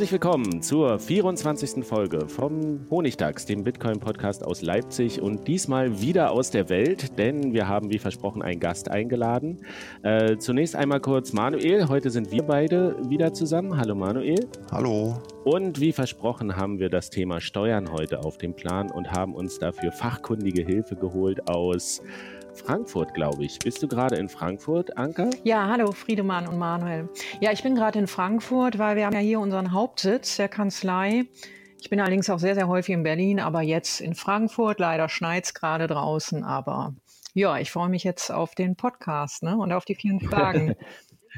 Herzlich willkommen zur 24. Folge vom Honigdachs, dem Bitcoin-Podcast aus Leipzig und diesmal wieder aus der Welt, denn wir haben wie versprochen einen Gast eingeladen. Äh, zunächst einmal kurz Manuel, heute sind wir beide wieder zusammen. Hallo Manuel. Hallo. Und wie versprochen haben wir das Thema Steuern heute auf dem Plan und haben uns dafür fachkundige Hilfe geholt aus Frankfurt, glaube ich. Bist du gerade in Frankfurt, Anka? Ja, hallo Friedemann und Manuel. Ja, ich bin gerade in Frankfurt, weil wir haben ja hier unseren Hauptsitz der Kanzlei. Ich bin allerdings auch sehr, sehr häufig in Berlin, aber jetzt in Frankfurt. Leider schneit es gerade draußen, aber ja, ich freue mich jetzt auf den Podcast ne, und auf die vielen Fragen.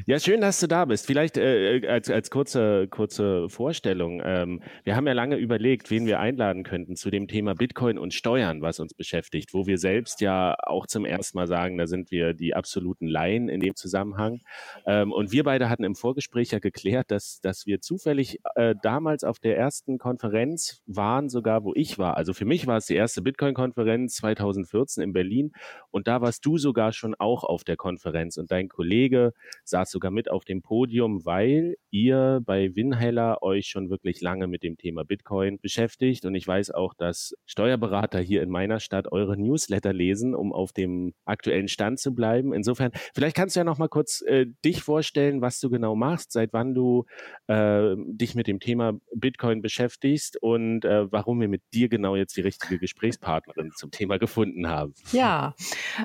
Ja, schön, dass du da bist. Vielleicht äh, äh, als, als kurze, kurze Vorstellung. Ähm, wir haben ja lange überlegt, wen wir einladen könnten zu dem Thema Bitcoin und Steuern, was uns beschäftigt, wo wir selbst ja auch zum ersten Mal sagen, da sind wir die absoluten Laien in dem Zusammenhang. Ähm, und wir beide hatten im Vorgespräch ja geklärt, dass, dass wir zufällig äh, damals auf der ersten Konferenz waren, sogar wo ich war. Also für mich war es die erste Bitcoin-Konferenz 2014 in Berlin und da warst du sogar schon auch auf der Konferenz und dein Kollege saß sogar mit auf dem Podium, weil ihr bei Winheller euch schon wirklich lange mit dem Thema Bitcoin beschäftigt. Und ich weiß auch, dass Steuerberater hier in meiner Stadt eure Newsletter lesen, um auf dem aktuellen Stand zu bleiben. Insofern, vielleicht kannst du ja noch mal kurz äh, dich vorstellen, was du genau machst, seit wann du äh, dich mit dem Thema Bitcoin beschäftigst und äh, warum wir mit dir genau jetzt die richtige Gesprächspartnerin zum Thema gefunden haben. Ja,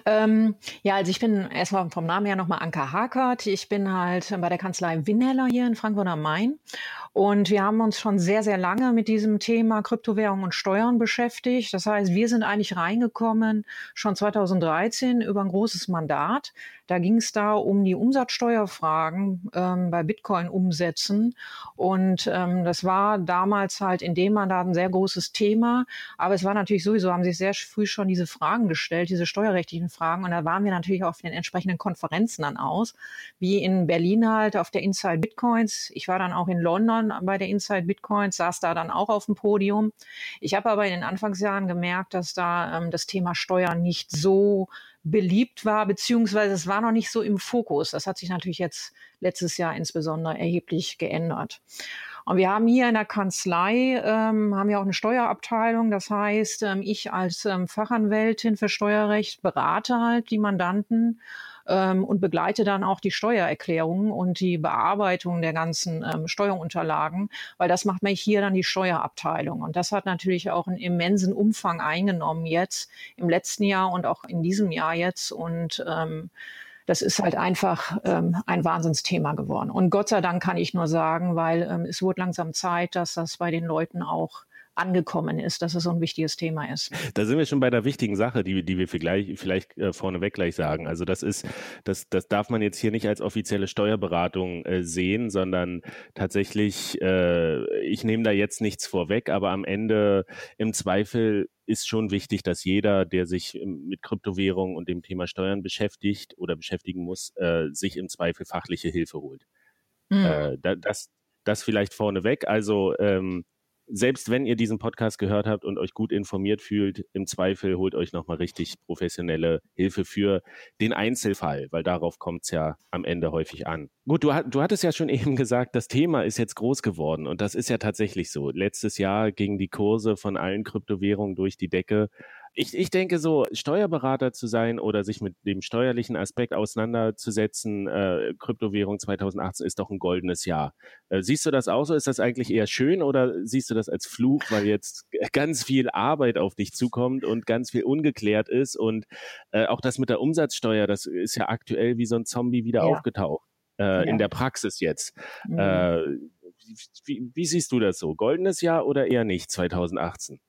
ähm, ja, also ich bin erstmal vom Namen her nochmal Anka Hakert. Ich bin halt bei der Kanzlei Winheller hier in Frankfurt am Main. Und wir haben uns schon sehr, sehr lange mit diesem Thema Kryptowährung und Steuern beschäftigt. Das heißt, wir sind eigentlich reingekommen schon 2013 über ein großes Mandat. Da ging es da um die Umsatzsteuerfragen ähm, bei Bitcoin-Umsätzen. Und ähm, das war damals halt in dem Mandat ein sehr großes Thema. Aber es war natürlich sowieso, haben sich sehr früh schon diese Fragen gestellt, diese steuerrechtlichen Fragen. Und da waren wir natürlich auf den entsprechenden Konferenzen dann aus, wie in Berlin halt auf der Inside Bitcoins. Ich war dann auch in London bei der Inside Bitcoins, saß da dann auch auf dem Podium. Ich habe aber in den Anfangsjahren gemerkt, dass da ähm, das Thema Steuern nicht so beliebt war, beziehungsweise es war noch nicht so im Fokus. Das hat sich natürlich jetzt letztes Jahr insbesondere erheblich geändert. Und wir haben hier in der Kanzlei, ähm, haben ja auch eine Steuerabteilung. Das heißt, ähm, ich als ähm, Fachanwältin für Steuerrecht berate halt die Mandanten ähm, und begleite dann auch die Steuererklärung und die Bearbeitung der ganzen ähm, Steuerunterlagen, weil das macht mich hier dann die Steuerabteilung. Und das hat natürlich auch einen immensen Umfang eingenommen jetzt im letzten Jahr und auch in diesem Jahr jetzt. Und ähm, das ist halt einfach ähm, ein Wahnsinnsthema geworden. Und Gott sei Dank kann ich nur sagen, weil ähm, es wurde langsam Zeit, dass das bei den Leuten auch angekommen ist, dass es so ein wichtiges Thema ist. Da sind wir schon bei der wichtigen Sache, die, die wir vielleicht, vielleicht äh, vorneweg gleich sagen. Also das ist, das, das darf man jetzt hier nicht als offizielle Steuerberatung äh, sehen, sondern tatsächlich, äh, ich nehme da jetzt nichts vorweg, aber am Ende im Zweifel ist schon wichtig, dass jeder, der sich mit Kryptowährungen und dem Thema Steuern beschäftigt oder beschäftigen muss, äh, sich im Zweifel fachliche Hilfe holt. Mhm. Äh, das, das vielleicht vorneweg. Also ähm, selbst wenn ihr diesen Podcast gehört habt und euch gut informiert fühlt, im Zweifel holt euch nochmal richtig professionelle Hilfe für den Einzelfall, weil darauf kommt es ja am Ende häufig an. Gut, du, du hattest ja schon eben gesagt, das Thema ist jetzt groß geworden und das ist ja tatsächlich so. Letztes Jahr gingen die Kurse von allen Kryptowährungen durch die Decke ich, ich denke so, Steuerberater zu sein oder sich mit dem steuerlichen Aspekt auseinanderzusetzen, äh, Kryptowährung 2018 ist doch ein goldenes Jahr. Äh, siehst du das auch so? Ist das eigentlich eher schön oder siehst du das als Fluch, weil jetzt ganz viel Arbeit auf dich zukommt und ganz viel ungeklärt ist und äh, auch das mit der Umsatzsteuer, das ist ja aktuell wie so ein Zombie wieder ja. aufgetaucht. Äh, ja. In der Praxis jetzt. Mhm. Äh, wie, wie siehst du das so? Goldenes Jahr oder eher nicht 2018?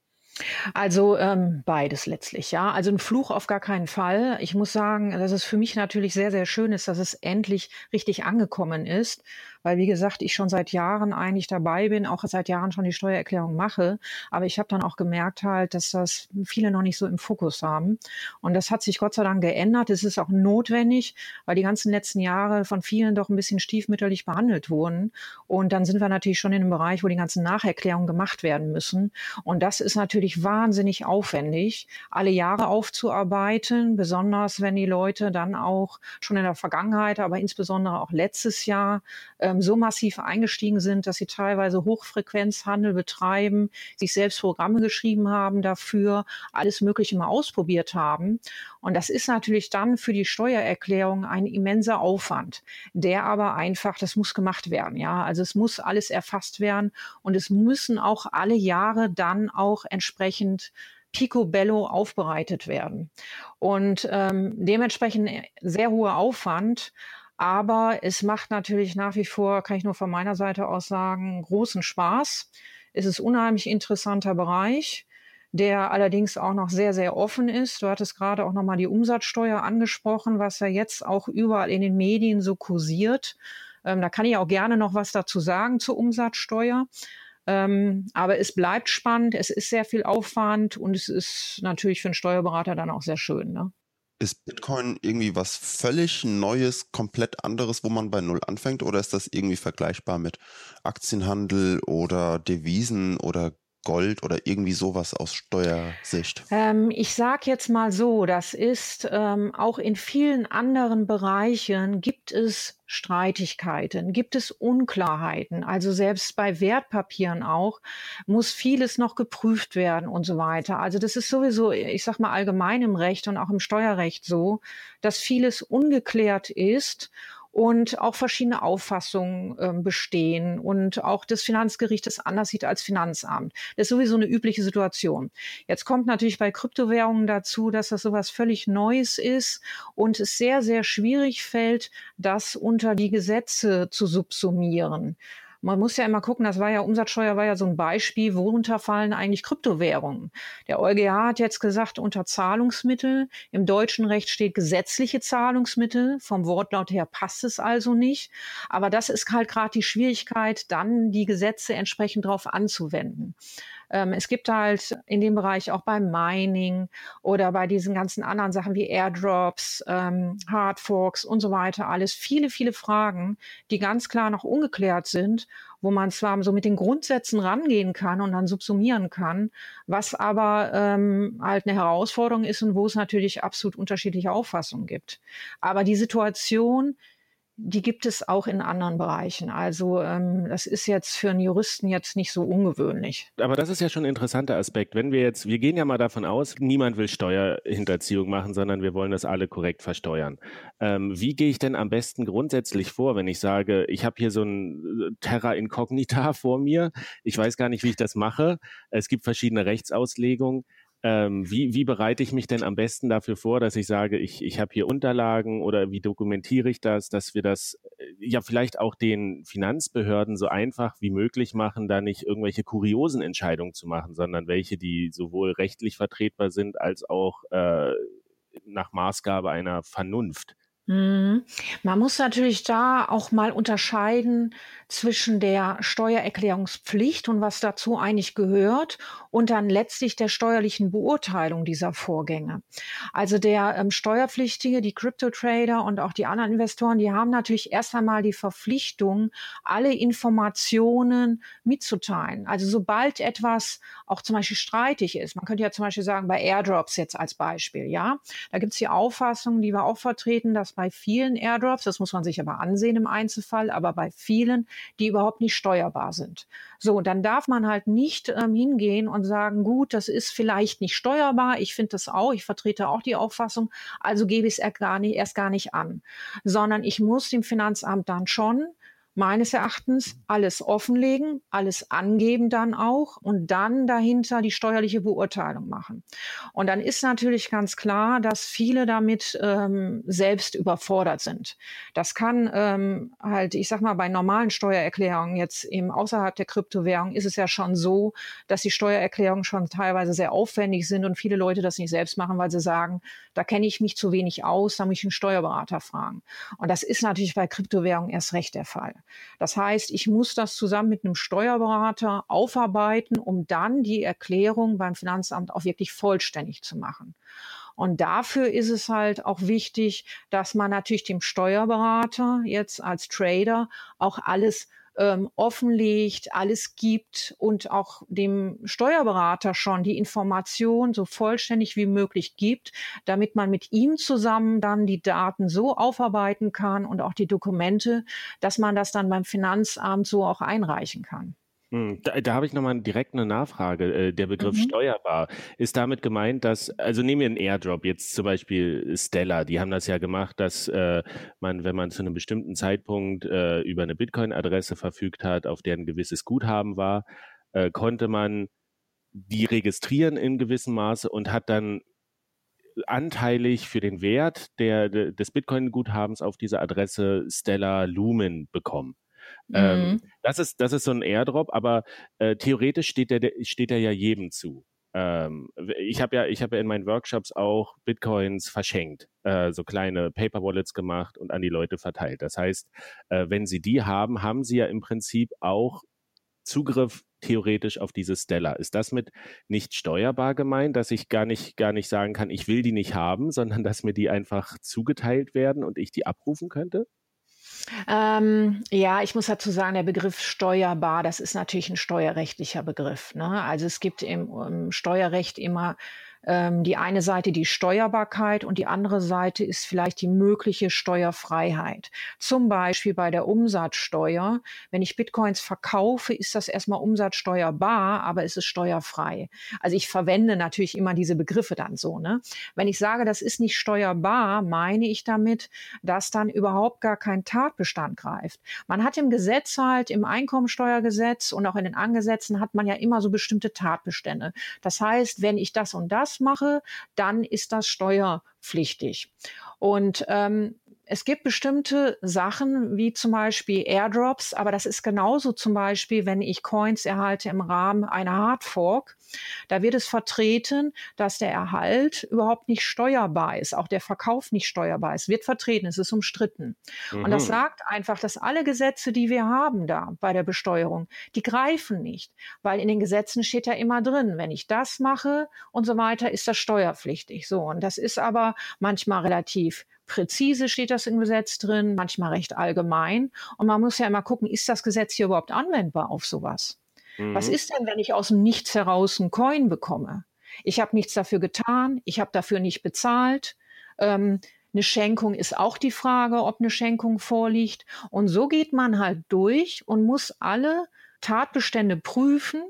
Also ähm, beides letztlich, ja. Also ein Fluch auf gar keinen Fall. Ich muss sagen, dass es für mich natürlich sehr, sehr schön ist, dass es endlich richtig angekommen ist weil wie gesagt, ich schon seit Jahren eigentlich dabei bin, auch seit Jahren schon die Steuererklärung mache. Aber ich habe dann auch gemerkt halt, dass das viele noch nicht so im Fokus haben. Und das hat sich Gott sei Dank geändert. Es ist auch notwendig, weil die ganzen letzten Jahre von vielen doch ein bisschen stiefmütterlich behandelt wurden. Und dann sind wir natürlich schon in einem Bereich, wo die ganzen Nacherklärungen gemacht werden müssen. Und das ist natürlich wahnsinnig aufwendig, alle Jahre aufzuarbeiten, besonders wenn die Leute dann auch schon in der Vergangenheit, aber insbesondere auch letztes Jahr ähm, so massiv eingestiegen sind, dass sie teilweise Hochfrequenzhandel betreiben, sich selbst Programme geschrieben haben dafür, alles Mögliche mal ausprobiert haben. Und das ist natürlich dann für die Steuererklärung ein immenser Aufwand, der aber einfach, das muss gemacht werden. Ja, also es muss alles erfasst werden und es müssen auch alle Jahre dann auch entsprechend picobello aufbereitet werden. Und ähm, dementsprechend sehr hoher Aufwand. Aber es macht natürlich nach wie vor, kann ich nur von meiner Seite aus sagen, großen Spaß. Es ist unheimlich interessanter Bereich, der allerdings auch noch sehr, sehr offen ist. Du hattest gerade auch nochmal die Umsatzsteuer angesprochen, was ja jetzt auch überall in den Medien so kursiert. Ähm, da kann ich auch gerne noch was dazu sagen zur Umsatzsteuer. Ähm, aber es bleibt spannend, es ist sehr viel Aufwand und es ist natürlich für einen Steuerberater dann auch sehr schön. Ne? Ist Bitcoin irgendwie was völlig Neues, komplett anderes, wo man bei Null anfängt? Oder ist das irgendwie vergleichbar mit Aktienhandel oder Devisen oder Gold oder irgendwie sowas aus Steuersicht? Ähm, ich sage jetzt mal so, das ist ähm, auch in vielen anderen Bereichen gibt es Streitigkeiten, gibt es Unklarheiten. Also selbst bei Wertpapieren auch muss vieles noch geprüft werden und so weiter. Also das ist sowieso, ich sag mal allgemein im Recht und auch im Steuerrecht so, dass vieles ungeklärt ist und auch verschiedene Auffassungen äh, bestehen und auch das Finanzgericht es anders sieht als Finanzamt. Das ist sowieso eine übliche Situation. Jetzt kommt natürlich bei Kryptowährungen dazu, dass das sowas völlig Neues ist und es sehr, sehr schwierig fällt, das unter die Gesetze zu subsumieren. Man muss ja immer gucken, das war ja, Umsatzsteuer war ja so ein Beispiel, worunter fallen eigentlich Kryptowährungen. Der EuGH hat jetzt gesagt, unter Zahlungsmittel. Im deutschen Recht steht gesetzliche Zahlungsmittel. Vom Wortlaut her passt es also nicht. Aber das ist halt gerade die Schwierigkeit, dann die Gesetze entsprechend darauf anzuwenden. Ähm, es gibt halt in dem Bereich auch beim Mining oder bei diesen ganzen anderen Sachen wie Airdrops, ähm, Hardforks und so weiter alles viele, viele Fragen, die ganz klar noch ungeklärt sind, wo man zwar so mit den Grundsätzen rangehen kann und dann subsumieren kann, was aber ähm, halt eine Herausforderung ist und wo es natürlich absolut unterschiedliche Auffassungen gibt. Aber die Situation, die gibt es auch in anderen Bereichen. Also ähm, das ist jetzt für einen Juristen jetzt nicht so ungewöhnlich. Aber das ist ja schon ein interessanter Aspekt. Wenn wir jetzt, wir gehen ja mal davon aus, niemand will Steuerhinterziehung machen, sondern wir wollen das alle korrekt versteuern. Ähm, wie gehe ich denn am besten grundsätzlich vor, wenn ich sage, ich habe hier so ein äh, Terra Incognita vor mir, ich weiß gar nicht, wie ich das mache. Es gibt verschiedene Rechtsauslegungen. Ähm, wie, wie bereite ich mich denn am besten dafür vor, dass ich sage, ich, ich habe hier Unterlagen oder wie dokumentiere ich das, dass wir das äh, ja vielleicht auch den Finanzbehörden so einfach wie möglich machen, da nicht irgendwelche kuriosen Entscheidungen zu machen, sondern welche, die sowohl rechtlich vertretbar sind als auch äh, nach Maßgabe einer Vernunft. Mhm. Man muss natürlich da auch mal unterscheiden zwischen der Steuererklärungspflicht und was dazu eigentlich gehört und dann letztlich der steuerlichen Beurteilung dieser Vorgänge. Also der ähm, Steuerpflichtige, die Crypto-Trader und auch die anderen Investoren, die haben natürlich erst einmal die Verpflichtung, alle Informationen mitzuteilen. Also sobald etwas auch zum Beispiel streitig ist, man könnte ja zum Beispiel sagen, bei Airdrops jetzt als Beispiel, ja, da gibt es die Auffassung, die wir auch vertreten, dass bei vielen Airdrops, das muss man sich aber ansehen im Einzelfall, aber bei vielen die überhaupt nicht steuerbar sind. So, dann darf man halt nicht ähm, hingehen und sagen, gut, das ist vielleicht nicht steuerbar. Ich finde das auch, ich vertrete auch die Auffassung, also gebe ich es erst gar nicht an, sondern ich muss dem Finanzamt dann schon meines Erachtens alles offenlegen, alles angeben dann auch und dann dahinter die steuerliche Beurteilung machen. Und dann ist natürlich ganz klar, dass viele damit ähm, selbst überfordert sind. Das kann ähm, halt, ich sag mal, bei normalen Steuererklärungen jetzt eben außerhalb der Kryptowährung ist es ja schon so, dass die Steuererklärungen schon teilweise sehr aufwendig sind und viele Leute das nicht selbst machen, weil sie sagen, da kenne ich mich zu wenig aus, da muss ich einen Steuerberater fragen. Und das ist natürlich bei Kryptowährungen erst recht der Fall. Das heißt, ich muss das zusammen mit einem Steuerberater aufarbeiten, um dann die Erklärung beim Finanzamt auch wirklich vollständig zu machen. Und dafür ist es halt auch wichtig, dass man natürlich dem Steuerberater jetzt als Trader auch alles ähm, offenlegt, alles gibt und auch dem Steuerberater schon die Information so vollständig wie möglich gibt, damit man mit ihm zusammen dann die Daten so aufarbeiten kann und auch die Dokumente, dass man das dann beim Finanzamt so auch einreichen kann. Hm, da, da habe ich nochmal direkt eine Nachfrage. Äh, der Begriff mhm. steuerbar ist damit gemeint, dass, also nehmen wir einen Airdrop, jetzt zum Beispiel Stellar, die haben das ja gemacht, dass äh, man, wenn man zu einem bestimmten Zeitpunkt äh, über eine Bitcoin-Adresse verfügt hat, auf der ein gewisses Guthaben war, äh, konnte man die registrieren in gewissem Maße und hat dann anteilig für den Wert der, des Bitcoin-Guthabens auf dieser Adresse Stellar Lumen bekommen. Ähm, mhm. Ähm, das, ist, das ist so ein Airdrop, aber äh, theoretisch steht der, steht der ja jedem zu. Ähm, ich habe ja, ich habe ja in meinen Workshops auch Bitcoins verschenkt, äh, so kleine Paper Wallets gemacht und an die Leute verteilt. Das heißt, äh, wenn sie die haben, haben sie ja im Prinzip auch Zugriff theoretisch auf diese Stellar. Ist das mit nicht steuerbar gemeint, dass ich gar nicht, gar nicht sagen kann, ich will die nicht haben, sondern dass mir die einfach zugeteilt werden und ich die abrufen könnte? Ähm, ja, ich muss dazu sagen, der Begriff steuerbar, das ist natürlich ein steuerrechtlicher Begriff. Ne? Also es gibt im, im Steuerrecht immer ähm, die eine Seite die Steuerbarkeit und die andere Seite ist vielleicht die mögliche Steuerfreiheit. Zum Beispiel bei der Umsatzsteuer. Wenn ich Bitcoins verkaufe, ist das erstmal umsatzsteuerbar, aber es ist steuerfrei. Also ich verwende natürlich immer diese Begriffe dann so. Ne? Wenn ich sage, das ist nicht steuerbar, meine ich damit, dass dann überhaupt gar kein Tatbestand greift. Man hat im Gesetz halt, im Einkommensteuergesetz und auch in den Angesetzen hat man ja immer so bestimmte Tatbestände. Das heißt, wenn ich das und das mache, dann ist das steuerpflichtig. Und ähm, es gibt bestimmte Sachen, wie zum Beispiel Airdrops, aber das ist genauso zum Beispiel, wenn ich Coins erhalte im Rahmen einer Hardfork. Da wird es vertreten, dass der Erhalt überhaupt nicht steuerbar ist, auch der Verkauf nicht steuerbar ist. Wird vertreten, es ist umstritten. Mhm. Und das mhm. sagt einfach, dass alle Gesetze, die wir haben da bei der Besteuerung, die greifen nicht, weil in den Gesetzen steht ja immer drin, wenn ich das mache und so weiter, ist das steuerpflichtig. So. Und das ist aber manchmal relativ präzise steht das im Gesetz drin, manchmal recht allgemein. Und man muss ja immer gucken, ist das Gesetz hier überhaupt anwendbar auf sowas? Mhm. Was ist denn, wenn ich aus dem Nichts heraus einen Coin bekomme? Ich habe nichts dafür getan, ich habe dafür nicht bezahlt. Ähm, eine Schenkung ist auch die Frage, ob eine Schenkung vorliegt. Und so geht man halt durch und muss alle Tatbestände prüfen,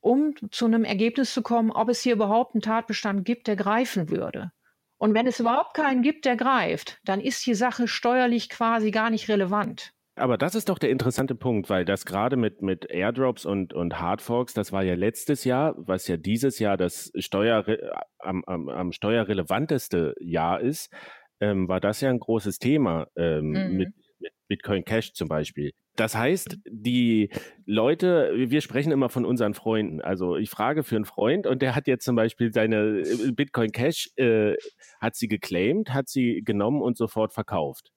um zu einem Ergebnis zu kommen, ob es hier überhaupt einen Tatbestand gibt, der greifen würde. Und wenn es überhaupt keinen gibt, der greift, dann ist die Sache steuerlich quasi gar nicht relevant. Aber das ist doch der interessante Punkt, weil das gerade mit, mit Airdrops und, und Hardforks, das war ja letztes Jahr, was ja dieses Jahr das Steuer, am, am, am steuerrelevanteste Jahr ist, ähm, war das ja ein großes Thema ähm, mhm. mit, mit Bitcoin Cash zum Beispiel. Das heißt, die Leute, wir sprechen immer von unseren Freunden. Also ich frage für einen Freund und der hat jetzt zum Beispiel seine äh, Bitcoin Cash, äh, hat sie geclaimed, hat sie genommen und sofort verkauft.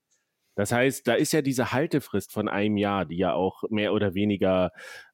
Das heißt, da ist ja diese Haltefrist von einem Jahr, die ja auch mehr oder weniger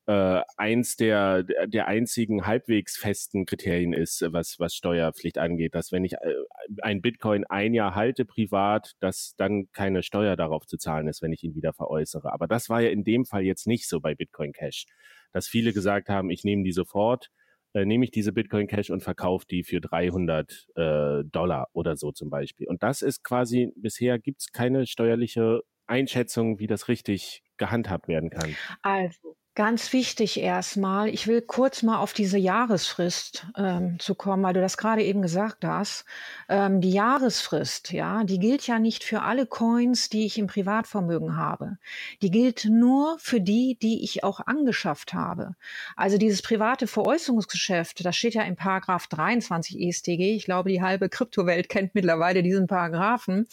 äh, eins der, der einzigen halbwegs festen Kriterien ist, was, was Steuerpflicht angeht, dass wenn ich äh, ein Bitcoin ein Jahr halte privat, dass dann keine Steuer darauf zu zahlen ist, wenn ich ihn wieder veräußere. Aber das war ja in dem Fall jetzt nicht so bei Bitcoin Cash, dass viele gesagt haben, ich nehme die sofort, äh, nehme ich diese Bitcoin Cash und verkaufe die für 300 äh, Dollar oder so zum Beispiel. Und das ist quasi, bisher gibt es keine steuerliche Einschätzung, wie das richtig gehandhabt werden kann. Also, Ganz wichtig erstmal, ich will kurz mal auf diese Jahresfrist ähm, zu kommen, weil du das gerade eben gesagt hast. Ähm, die Jahresfrist, ja, die gilt ja nicht für alle Coins, die ich im Privatvermögen habe. Die gilt nur für die, die ich auch angeschafft habe. Also dieses private Veräußerungsgeschäft, das steht ja im Paragraph 23 ESTG. Ich glaube, die halbe Kryptowelt kennt mittlerweile diesen Paragraphen.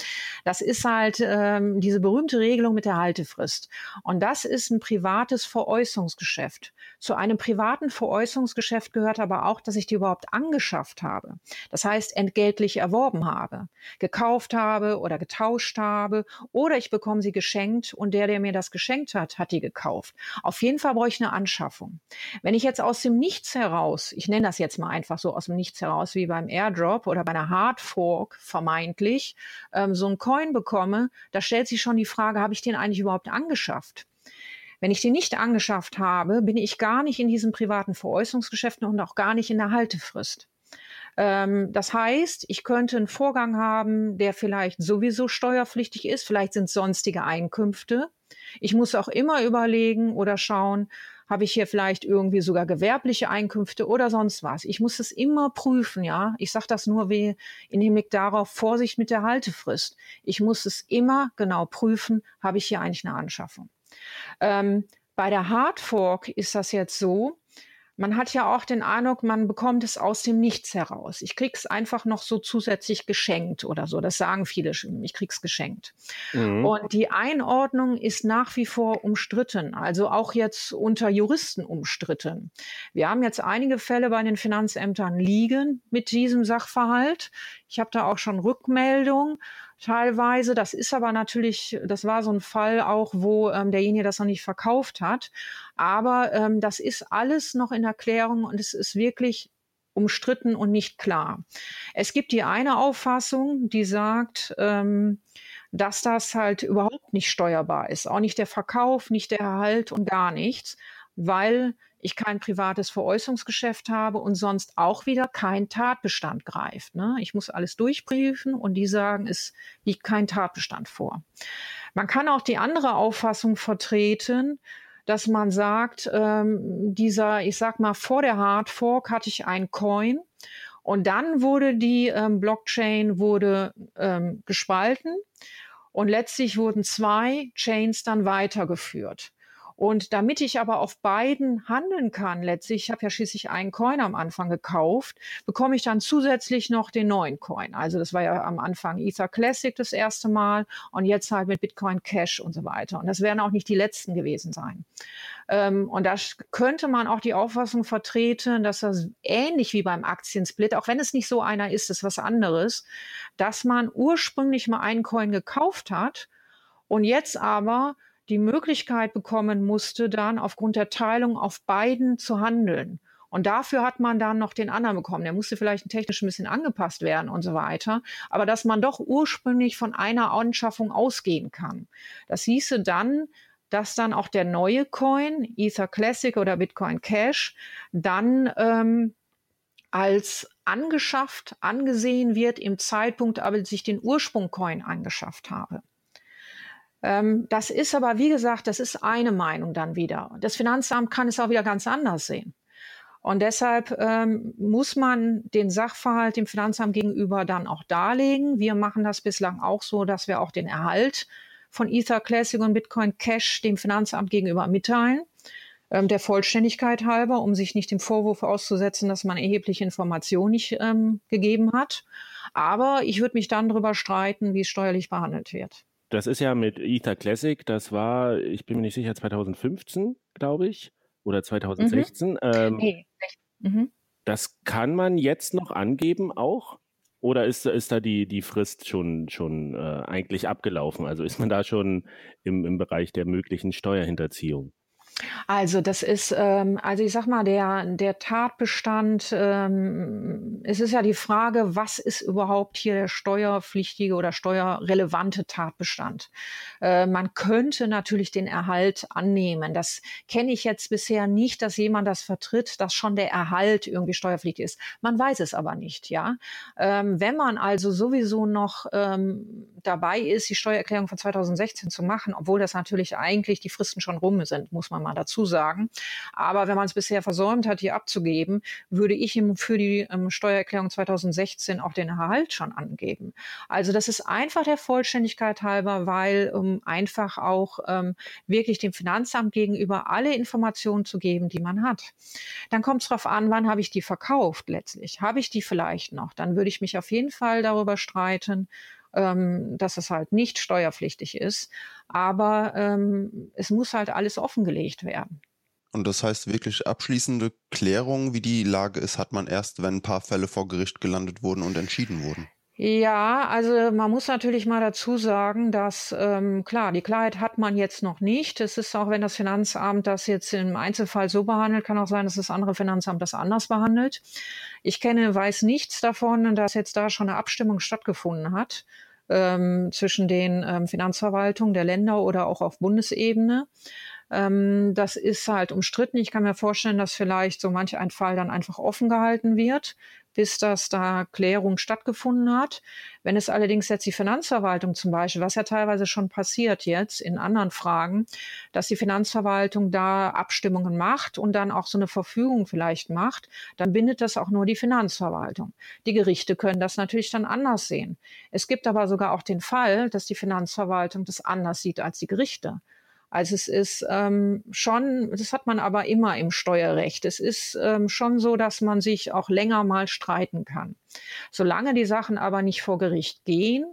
Das ist halt ähm, diese berühmte Regelung mit der Haltefrist. Und das ist ein privates Veräußerungsgeschäft. Veräußerungsgeschäft. Zu einem privaten Veräußerungsgeschäft gehört aber auch, dass ich die überhaupt angeschafft habe. Das heißt, entgeltlich erworben habe, gekauft habe oder getauscht habe oder ich bekomme sie geschenkt und der, der mir das geschenkt hat, hat die gekauft. Auf jeden Fall brauche ich eine Anschaffung. Wenn ich jetzt aus dem Nichts heraus, ich nenne das jetzt mal einfach so aus dem Nichts heraus, wie beim Airdrop oder bei einer Hardfork vermeintlich, ähm, so ein Coin bekomme, da stellt sich schon die Frage, habe ich den eigentlich überhaupt angeschafft? Wenn ich die nicht angeschafft habe, bin ich gar nicht in diesen privaten Veräußerungsgeschäften und auch gar nicht in der Haltefrist. Ähm, das heißt, ich könnte einen Vorgang haben, der vielleicht sowieso steuerpflichtig ist, vielleicht sind sonstige Einkünfte. Ich muss auch immer überlegen oder schauen, habe ich hier vielleicht irgendwie sogar gewerbliche Einkünfte oder sonst was. Ich muss es immer prüfen, ja. Ich sage das nur wie in Hinblick darauf, Vorsicht mit der Haltefrist. Ich muss es immer genau prüfen, habe ich hier eigentlich eine Anschaffung. Ähm, bei der Hardfork ist das jetzt so, man hat ja auch den Eindruck, man bekommt es aus dem Nichts heraus. Ich krieg's einfach noch so zusätzlich geschenkt oder so. Das sagen viele schon. Ich krieg's geschenkt. Mhm. Und die Einordnung ist nach wie vor umstritten. Also auch jetzt unter Juristen umstritten. Wir haben jetzt einige Fälle bei den Finanzämtern liegen mit diesem Sachverhalt. Ich habe da auch schon Rückmeldungen teilweise. Das ist aber natürlich, das war so ein Fall auch, wo ähm, derjenige das noch nicht verkauft hat. Aber ähm, das ist alles noch in Erklärung und es ist wirklich umstritten und nicht klar. Es gibt die eine Auffassung, die sagt, ähm, dass das halt überhaupt nicht steuerbar ist. Auch nicht der Verkauf, nicht der Erhalt und gar nichts, weil ich kein privates Veräußerungsgeschäft habe und sonst auch wieder kein Tatbestand greift. Ne? Ich muss alles durchprüfen und die sagen, es liegt kein Tatbestand vor. Man kann auch die andere Auffassung vertreten, dass man sagt, ähm, dieser, ich sag mal, vor der Hard Fork hatte ich ein Coin und dann wurde die ähm, Blockchain wurde ähm, gespalten und letztlich wurden zwei Chains dann weitergeführt. Und damit ich aber auf beiden handeln kann, letztlich, ich habe ja schließlich einen Coin am Anfang gekauft, bekomme ich dann zusätzlich noch den neuen Coin. Also das war ja am Anfang Ether Classic das erste Mal und jetzt halt mit Bitcoin Cash und so weiter. Und das werden auch nicht die letzten gewesen sein. Ähm, und da könnte man auch die Auffassung vertreten, dass das ähnlich wie beim Aktiensplit, auch wenn es nicht so einer ist, ist was anderes, dass man ursprünglich mal einen Coin gekauft hat und jetzt aber die Möglichkeit bekommen musste, dann aufgrund der Teilung auf beiden zu handeln. Und dafür hat man dann noch den anderen bekommen. Der musste vielleicht technisch ein bisschen angepasst werden und so weiter. Aber dass man doch ursprünglich von einer Anschaffung ausgehen kann. Das hieße dann, dass dann auch der neue Coin, Ether Classic oder Bitcoin Cash, dann ähm, als angeschafft angesehen wird im Zeitpunkt, als ich den Ursprung-Coin angeschafft habe. Ähm, das ist aber, wie gesagt, das ist eine Meinung dann wieder. Das Finanzamt kann es auch wieder ganz anders sehen. Und deshalb ähm, muss man den Sachverhalt dem Finanzamt gegenüber dann auch darlegen. Wir machen das bislang auch so, dass wir auch den Erhalt von Ether Classic und Bitcoin Cash dem Finanzamt gegenüber mitteilen. Ähm, der Vollständigkeit halber, um sich nicht dem Vorwurf auszusetzen, dass man erhebliche Informationen nicht ähm, gegeben hat. Aber ich würde mich dann darüber streiten, wie es steuerlich behandelt wird. Das ist ja mit Ether Classic, das war, ich bin mir nicht sicher, 2015, glaube ich, oder 2016. Mhm. Ähm, nee. mhm. Das kann man jetzt noch angeben auch? Oder ist, ist da die, die Frist schon, schon äh, eigentlich abgelaufen? Also ist man da schon im, im Bereich der möglichen Steuerhinterziehung? Also das ist, ähm, also ich sag mal, der, der Tatbestand, ähm, es ist ja die Frage, was ist überhaupt hier der steuerpflichtige oder steuerrelevante Tatbestand? Äh, man könnte natürlich den Erhalt annehmen. Das kenne ich jetzt bisher nicht, dass jemand das vertritt, dass schon der Erhalt irgendwie steuerpflichtig ist. Man weiß es aber nicht, ja. Ähm, wenn man also sowieso noch ähm, dabei ist, die Steuererklärung von 2016 zu machen, obwohl das natürlich eigentlich die Fristen schon rum sind, muss man mal dazu sagen. Aber wenn man es bisher versäumt hat, die abzugeben, würde ich ihm für die ähm, Steuererklärung 2016 auch den Erhalt schon angeben. Also das ist einfach der Vollständigkeit halber, weil um einfach auch ähm, wirklich dem Finanzamt gegenüber alle Informationen zu geben, die man hat. Dann kommt es darauf an, wann habe ich die verkauft letztlich. Habe ich die vielleicht noch? Dann würde ich mich auf jeden Fall darüber streiten, ähm, dass es halt nicht steuerpflichtig ist. Aber ähm, es muss halt alles offengelegt werden. Und das heißt, wirklich abschließende Klärung, wie die Lage ist, hat man erst, wenn ein paar Fälle vor Gericht gelandet wurden und entschieden wurden. Ja, also man muss natürlich mal dazu sagen, dass ähm, klar, die Klarheit hat man jetzt noch nicht. Es ist auch, wenn das Finanzamt das jetzt im Einzelfall so behandelt, kann auch sein, dass das andere Finanzamt das anders behandelt. Ich kenne, weiß nichts davon, dass jetzt da schon eine Abstimmung stattgefunden hat ähm, zwischen den ähm, Finanzverwaltungen der Länder oder auch auf Bundesebene. Ähm, das ist halt umstritten. Ich kann mir vorstellen, dass vielleicht so manch ein Fall dann einfach offen gehalten wird, bis das da Klärung stattgefunden hat. Wenn es allerdings jetzt die Finanzverwaltung zum Beispiel, was ja teilweise schon passiert jetzt in anderen Fragen, dass die Finanzverwaltung da Abstimmungen macht und dann auch so eine Verfügung vielleicht macht, dann bindet das auch nur die Finanzverwaltung. Die Gerichte können das natürlich dann anders sehen. Es gibt aber sogar auch den Fall, dass die Finanzverwaltung das anders sieht als die Gerichte. Also es ist ähm, schon, das hat man aber immer im Steuerrecht. Es ist ähm, schon so, dass man sich auch länger mal streiten kann. Solange die Sachen aber nicht vor Gericht gehen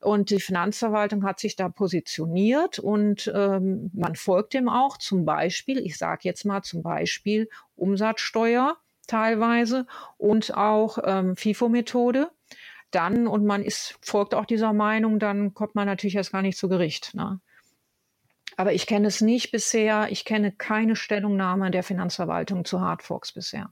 und die Finanzverwaltung hat sich da positioniert und ähm, man folgt dem auch. Zum Beispiel, ich sage jetzt mal zum Beispiel Umsatzsteuer teilweise und auch ähm, FIFO-Methode dann und man ist, folgt auch dieser Meinung, dann kommt man natürlich erst gar nicht zu Gericht. Ne? Aber ich kenne es nicht bisher. Ich kenne keine Stellungnahme der Finanzverwaltung zu Hardforks bisher.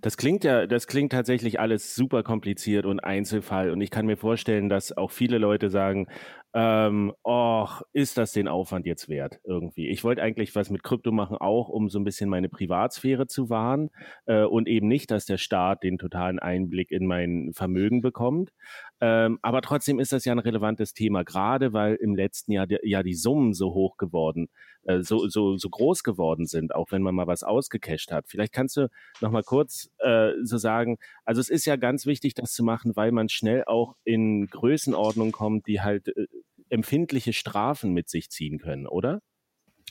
Das klingt ja, das klingt tatsächlich alles super kompliziert und Einzelfall. Und ich kann mir vorstellen, dass auch viele Leute sagen, ähm, och, ist das den Aufwand jetzt wert irgendwie? Ich wollte eigentlich was mit Krypto machen, auch um so ein bisschen meine Privatsphäre zu wahren äh, und eben nicht, dass der Staat den totalen Einblick in mein Vermögen bekommt. Ähm, aber trotzdem ist das ja ein relevantes Thema, gerade weil im letzten Jahr die, ja die Summen so hoch geworden, äh, so, so, so groß geworden sind, auch wenn man mal was ausgecasht hat. Vielleicht kannst du noch mal kurz äh, so sagen, also es ist ja ganz wichtig, das zu machen, weil man schnell auch in Größenordnung kommt, die halt äh, empfindliche Strafen mit sich ziehen können, oder?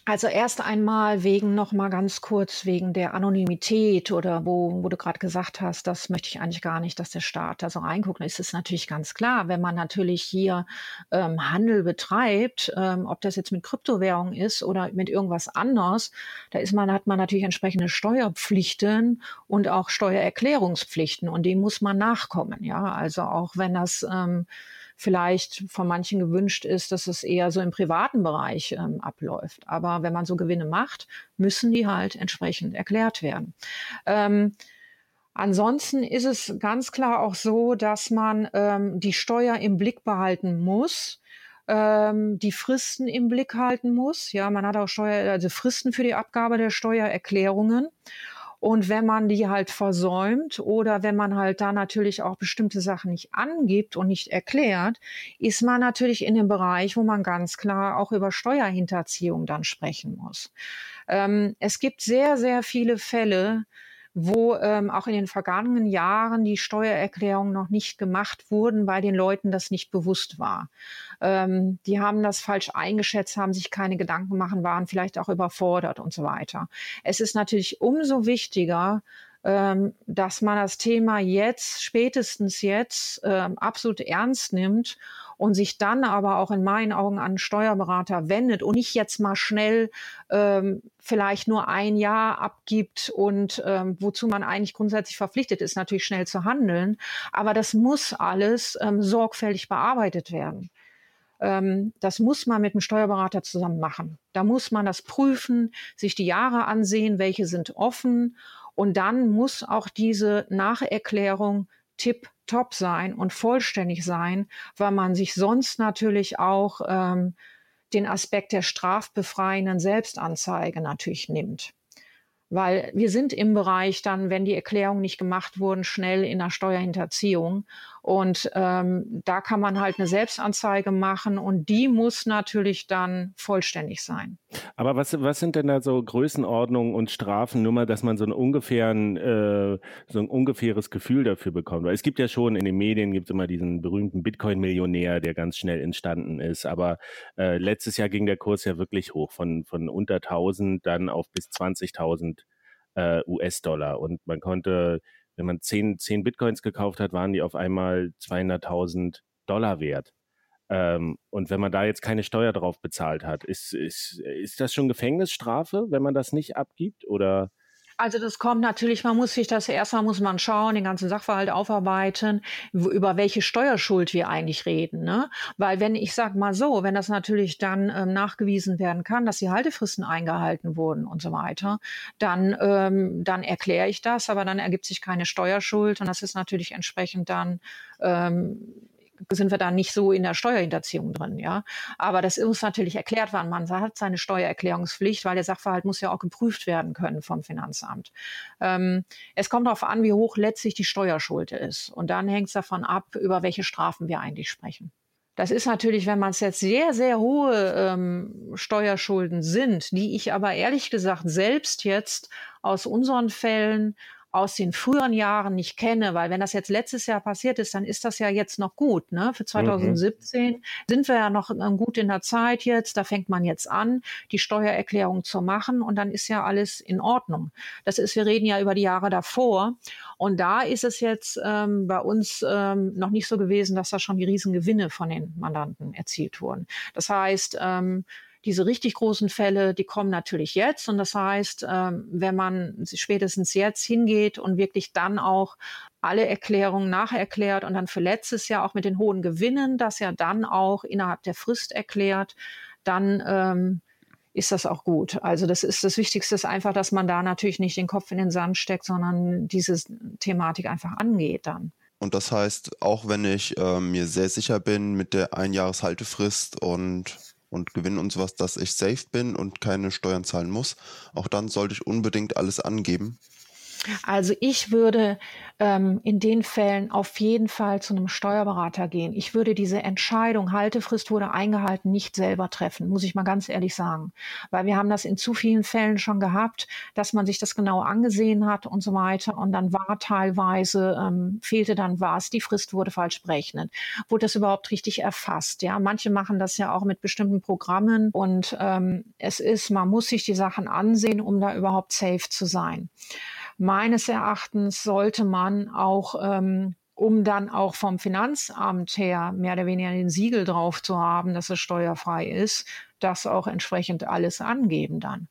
Also erst einmal wegen noch mal ganz kurz wegen der Anonymität oder wo, wo du gerade gesagt hast, das möchte ich eigentlich gar nicht, dass der Staat da so reinguckt. Es ist natürlich ganz klar, wenn man natürlich hier ähm, Handel betreibt, ähm, ob das jetzt mit Kryptowährung ist oder mit irgendwas anderes, da ist man hat man natürlich entsprechende Steuerpflichten und auch Steuererklärungspflichten und dem muss man nachkommen. Ja, also auch wenn das ähm, vielleicht von manchen gewünscht ist, dass es eher so im privaten Bereich ähm, abläuft. Aber wenn man so Gewinne macht, müssen die halt entsprechend erklärt werden. Ähm, Ansonsten ist es ganz klar auch so, dass man ähm, die Steuer im Blick behalten muss, ähm, die Fristen im Blick halten muss. Ja, man hat auch Steuer, also Fristen für die Abgabe der Steuererklärungen. Und wenn man die halt versäumt oder wenn man halt da natürlich auch bestimmte Sachen nicht angibt und nicht erklärt, ist man natürlich in dem Bereich, wo man ganz klar auch über Steuerhinterziehung dann sprechen muss. Ähm, es gibt sehr, sehr viele Fälle, wo ähm, auch in den vergangenen Jahren die Steuererklärungen noch nicht gemacht wurden, weil den Leuten das nicht bewusst war. Ähm, die haben das falsch eingeschätzt, haben sich keine Gedanken machen, waren vielleicht auch überfordert und so weiter. Es ist natürlich umso wichtiger, ähm, dass man das Thema jetzt, spätestens jetzt, ähm, absolut ernst nimmt und sich dann aber auch in meinen Augen an einen Steuerberater wendet und nicht jetzt mal schnell ähm, vielleicht nur ein Jahr abgibt und ähm, wozu man eigentlich grundsätzlich verpflichtet ist, natürlich schnell zu handeln. Aber das muss alles ähm, sorgfältig bearbeitet werden. Ähm, das muss man mit dem Steuerberater zusammen machen. Da muss man das prüfen, sich die Jahre ansehen, welche sind offen. Und dann muss auch diese Nacherklärung tip top sein und vollständig sein, weil man sich sonst natürlich auch ähm, den Aspekt der strafbefreienden Selbstanzeige natürlich nimmt weil wir sind im Bereich dann, wenn die Erklärungen nicht gemacht wurden, schnell in der Steuerhinterziehung. Und ähm, da kann man halt eine Selbstanzeige machen und die muss natürlich dann vollständig sein. Aber was, was sind denn da so Größenordnungen und Strafen, nur mal, dass man so, einen ungefähren, äh, so ein ungefähres Gefühl dafür bekommt? Weil es gibt ja schon in den Medien gibt es immer diesen berühmten Bitcoin-Millionär, der ganz schnell entstanden ist. Aber äh, letztes Jahr ging der Kurs ja wirklich hoch, von, von unter 1000 dann auf bis 20.000 äh, US-Dollar. Und man konnte wenn man zehn, zehn Bitcoins gekauft hat, waren die auf einmal 200.000 Dollar wert. Ähm, und wenn man da jetzt keine Steuer drauf bezahlt hat, ist, ist, ist das schon Gefängnisstrafe, wenn man das nicht abgibt? Oder also das kommt natürlich, man muss sich das erstmal muss man schauen, den ganzen Sachverhalt aufarbeiten, über welche Steuerschuld wir eigentlich reden. Ne? Weil wenn ich sag mal so, wenn das natürlich dann ähm, nachgewiesen werden kann, dass die Haltefristen eingehalten wurden und so weiter, dann, ähm, dann erkläre ich das, aber dann ergibt sich keine Steuerschuld und das ist natürlich entsprechend dann ähm, sind wir da nicht so in der Steuerhinterziehung drin, ja. Aber das muss natürlich erklärt werden. Man hat seine Steuererklärungspflicht, weil der Sachverhalt muss ja auch geprüft werden können vom Finanzamt. Ähm, es kommt darauf an, wie hoch letztlich die Steuerschuld ist. Und dann hängt es davon ab, über welche Strafen wir eigentlich sprechen. Das ist natürlich, wenn man es jetzt sehr, sehr hohe ähm, Steuerschulden sind, die ich aber ehrlich gesagt selbst jetzt aus unseren Fällen aus den früheren Jahren nicht kenne, weil wenn das jetzt letztes Jahr passiert ist, dann ist das ja jetzt noch gut. Ne? Für 2017 mhm. sind wir ja noch gut in der Zeit jetzt. Da fängt man jetzt an, die Steuererklärung zu machen und dann ist ja alles in Ordnung. Das ist, wir reden ja über die Jahre davor und da ist es jetzt ähm, bei uns ähm, noch nicht so gewesen, dass da schon die Riesengewinne von den Mandanten erzielt wurden. Das heißt, ähm, diese richtig großen Fälle, die kommen natürlich jetzt. Und das heißt, ähm, wenn man spätestens jetzt hingeht und wirklich dann auch alle Erklärungen nacherklärt und dann für letztes Jahr auch mit den hohen Gewinnen, das ja dann auch innerhalb der Frist erklärt, dann ähm, ist das auch gut. Also das ist das Wichtigste ist einfach, dass man da natürlich nicht den Kopf in den Sand steckt, sondern diese Thematik einfach angeht dann. Und das heißt, auch wenn ich äh, mir sehr sicher bin mit der Einjahreshaltefrist und und Gewinn und sowas, dass ich safe bin und keine Steuern zahlen muss. Auch dann sollte ich unbedingt alles angeben. Also ich würde ähm, in den Fällen auf jeden Fall zu einem Steuerberater gehen. Ich würde diese Entscheidung, Haltefrist wurde eingehalten, nicht selber treffen, muss ich mal ganz ehrlich sagen. Weil wir haben das in zu vielen Fällen schon gehabt, dass man sich das genau angesehen hat und so weiter. Und dann war teilweise, ähm, fehlte dann was, die Frist wurde falsch berechnet. Wurde das überhaupt richtig erfasst? Ja, manche machen das ja auch mit bestimmten Programmen. Und ähm, es ist, man muss sich die Sachen ansehen, um da überhaupt safe zu sein. Meines Erachtens sollte man auch ähm, um dann auch vom Finanzamt her mehr oder weniger den Siegel drauf zu haben, dass es steuerfrei ist, das auch entsprechend alles angeben dann.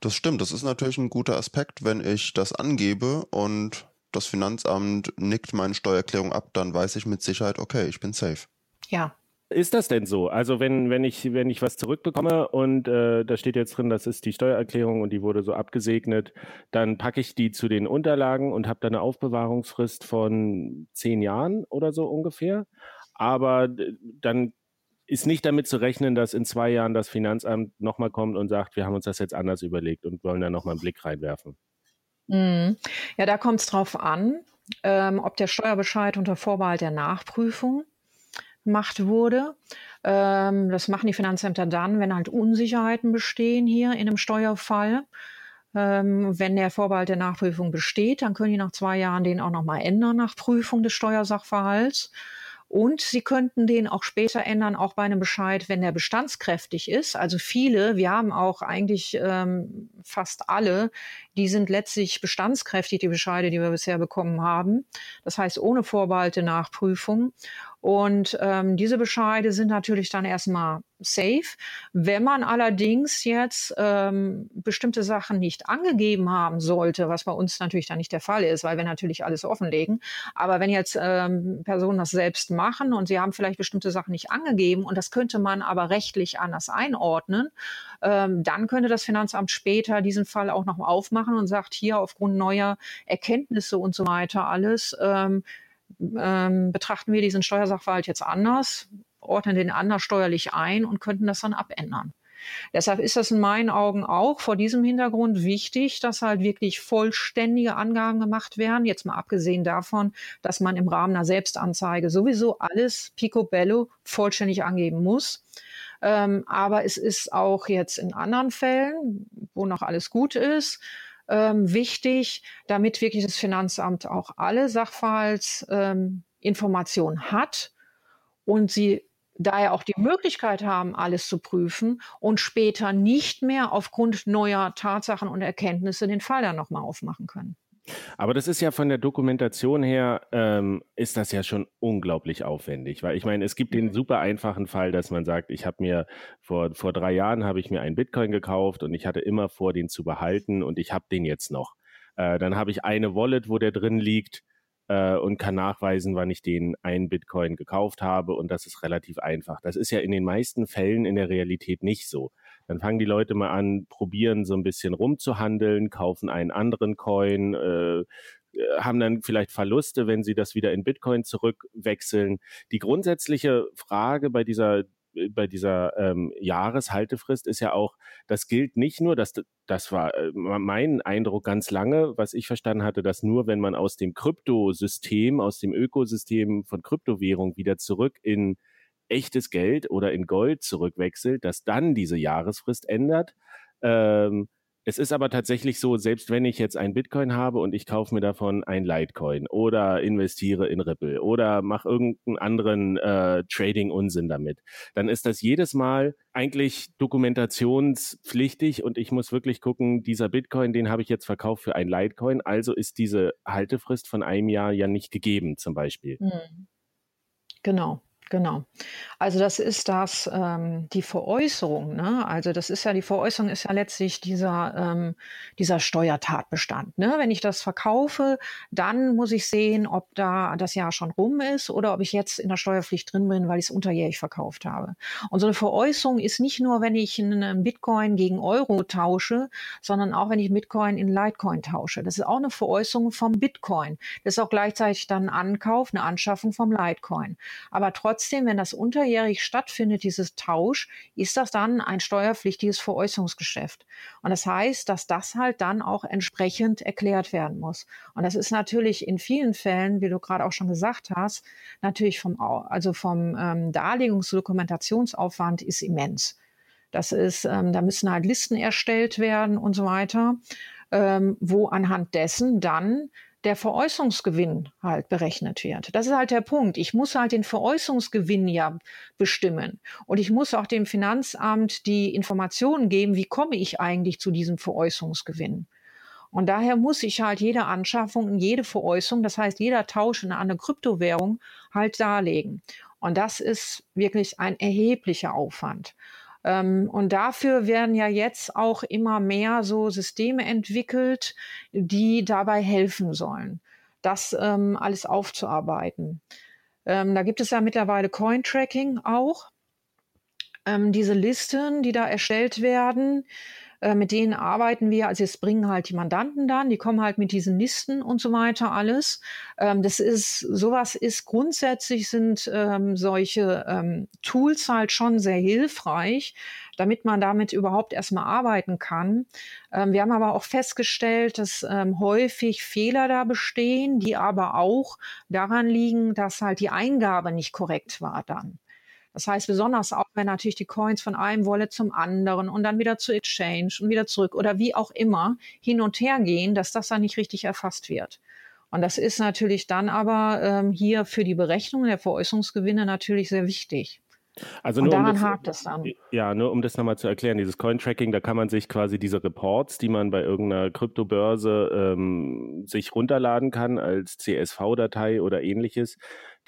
Das stimmt, das ist natürlich ein guter Aspekt, wenn ich das angebe und das Finanzamt nickt meine Steuererklärung ab, dann weiß ich mit Sicherheit, okay, ich bin safe. Ja, ist das denn so? Also wenn, wenn ich, wenn ich was zurückbekomme und äh, da steht jetzt drin, das ist die Steuererklärung und die wurde so abgesegnet, dann packe ich die zu den Unterlagen und habe dann eine Aufbewahrungsfrist von zehn Jahren oder so ungefähr. Aber dann ist nicht damit zu rechnen, dass in zwei Jahren das Finanzamt nochmal kommt und sagt, wir haben uns das jetzt anders überlegt und wollen da nochmal einen Blick reinwerfen. Mhm. Ja, da kommt es drauf an, ähm, ob der Steuerbescheid unter Vorbehalt der Nachprüfung gemacht wurde. Ähm, das machen die Finanzämter dann, wenn halt Unsicherheiten bestehen hier in einem Steuerfall. Ähm, wenn der Vorbehalt der Nachprüfung besteht, dann können die nach zwei Jahren den auch nochmal ändern nach Prüfung des Steuersachverhalts. Und Sie könnten den auch später ändern, auch bei einem Bescheid, wenn der bestandskräftig ist. Also viele, wir haben auch eigentlich ähm, fast alle, die sind letztlich bestandskräftig, die Bescheide, die wir bisher bekommen haben. Das heißt ohne Vorbehalte Nachprüfung. Und ähm, diese Bescheide sind natürlich dann erstmal safe. Wenn man allerdings jetzt ähm, bestimmte Sachen nicht angegeben haben sollte, was bei uns natürlich dann nicht der Fall ist, weil wir natürlich alles offenlegen, aber wenn jetzt ähm, Personen das selbst machen und sie haben vielleicht bestimmte Sachen nicht angegeben und das könnte man aber rechtlich anders einordnen, ähm, dann könnte das Finanzamt später diesen Fall auch noch aufmachen und sagt hier aufgrund neuer Erkenntnisse und so weiter alles, ähm, ähm, betrachten wir diesen Steuersachverhalt jetzt anders, ordnen den anders steuerlich ein und könnten das dann abändern. Deshalb ist das in meinen Augen auch vor diesem Hintergrund wichtig, dass halt wirklich vollständige Angaben gemacht werden. Jetzt mal abgesehen davon, dass man im Rahmen einer Selbstanzeige sowieso alles picobello vollständig angeben muss. Ähm, aber es ist auch jetzt in anderen Fällen, wo noch alles gut ist, ähm, wichtig, damit wirklich das Finanzamt auch alle Sachverhaltsinformationen ähm, hat und sie daher auch die Möglichkeit haben, alles zu prüfen und später nicht mehr aufgrund neuer Tatsachen und Erkenntnisse den Fall dann nochmal aufmachen können. Aber das ist ja von der Dokumentation her, ähm, ist das ja schon unglaublich aufwendig, weil ich meine, es gibt den super einfachen Fall, dass man sagt, ich habe mir vor, vor drei Jahren habe ich mir einen Bitcoin gekauft und ich hatte immer vor, den zu behalten und ich habe den jetzt noch. Äh, dann habe ich eine Wallet, wo der drin liegt äh, und kann nachweisen, wann ich den einen Bitcoin gekauft habe und das ist relativ einfach. Das ist ja in den meisten Fällen in der Realität nicht so. Dann fangen die Leute mal an, probieren so ein bisschen rumzuhandeln, kaufen einen anderen Coin, äh, haben dann vielleicht Verluste, wenn sie das wieder in Bitcoin zurückwechseln. Die grundsätzliche Frage bei dieser bei dieser ähm, Jahreshaltefrist ist ja auch, das gilt nicht nur, dass das war äh, mein Eindruck ganz lange, was ich verstanden hatte, dass nur wenn man aus dem Kryptosystem, aus dem Ökosystem von Kryptowährung wieder zurück in echtes Geld oder in Gold zurückwechselt, dass dann diese Jahresfrist ändert. Ähm, es ist aber tatsächlich so, selbst wenn ich jetzt ein Bitcoin habe und ich kaufe mir davon ein Litecoin oder investiere in Ripple oder mache irgendeinen anderen äh, Trading-Unsinn damit, dann ist das jedes Mal eigentlich dokumentationspflichtig und ich muss wirklich gucken, dieser Bitcoin, den habe ich jetzt verkauft für ein Litecoin, also ist diese Haltefrist von einem Jahr ja nicht gegeben zum Beispiel. Hm. Genau. Genau. Also das ist das, ähm, die Veräußerung. Ne? Also das ist ja, die Veräußerung ist ja letztlich dieser, ähm, dieser Steuertatbestand. Ne? Wenn ich das verkaufe, dann muss ich sehen, ob da das Jahr schon rum ist oder ob ich jetzt in der Steuerpflicht drin bin, weil ich es unterjährig verkauft habe. Und so eine Veräußerung ist nicht nur, wenn ich einen Bitcoin gegen Euro tausche, sondern auch, wenn ich Bitcoin in Litecoin tausche. Das ist auch eine Veräußerung vom Bitcoin. Das ist auch gleichzeitig dann ein Ankauf, eine Anschaffung vom Litecoin. Aber trotzdem trotzdem, wenn das unterjährig stattfindet, dieses Tausch, ist das dann ein steuerpflichtiges Veräußerungsgeschäft. Und das heißt, dass das halt dann auch entsprechend erklärt werden muss. Und das ist natürlich in vielen Fällen, wie du gerade auch schon gesagt hast, natürlich vom, also vom ähm, Darlegungsdokumentationsaufwand ist immens. Das ist, ähm, da müssen halt Listen erstellt werden und so weiter, ähm, wo anhand dessen dann der Veräußerungsgewinn halt berechnet wird. Das ist halt der Punkt. Ich muss halt den Veräußerungsgewinn ja bestimmen. Und ich muss auch dem Finanzamt die Informationen geben, wie komme ich eigentlich zu diesem Veräußerungsgewinn. Und daher muss ich halt jede Anschaffung und jede Veräußerung, das heißt jeder Tausch in eine Kryptowährung halt darlegen. Und das ist wirklich ein erheblicher Aufwand. Ähm, und dafür werden ja jetzt auch immer mehr so Systeme entwickelt, die dabei helfen sollen, das ähm, alles aufzuarbeiten. Ähm, da gibt es ja mittlerweile Coin-Tracking auch. Ähm, diese Listen, die da erstellt werden, äh, mit denen arbeiten wir. Also jetzt bringen halt die Mandanten dann, die kommen halt mit diesen Listen und so weiter alles. Ähm, das ist, sowas ist grundsätzlich sind ähm, solche ähm, Tools halt schon sehr hilfreich, damit man damit überhaupt erstmal arbeiten kann. Ähm, wir haben aber auch festgestellt, dass ähm, häufig Fehler da bestehen, die aber auch daran liegen, dass halt die Eingabe nicht korrekt war dann. Das heißt, besonders auch, wenn natürlich die Coins von einem Wallet zum anderen und dann wieder zu Exchange und wieder zurück oder wie auch immer hin und her gehen, dass das dann nicht richtig erfasst wird. Und das ist natürlich dann aber ähm, hier für die Berechnung der Veräußerungsgewinne natürlich sehr wichtig. Also Und nur um daran das, hakt es dann. ja, nur um das nochmal zu erklären, dieses Coin-Tracking, da kann man sich quasi diese Reports, die man bei irgendeiner Kryptobörse ähm, sich runterladen kann als CSV-Datei oder ähnliches,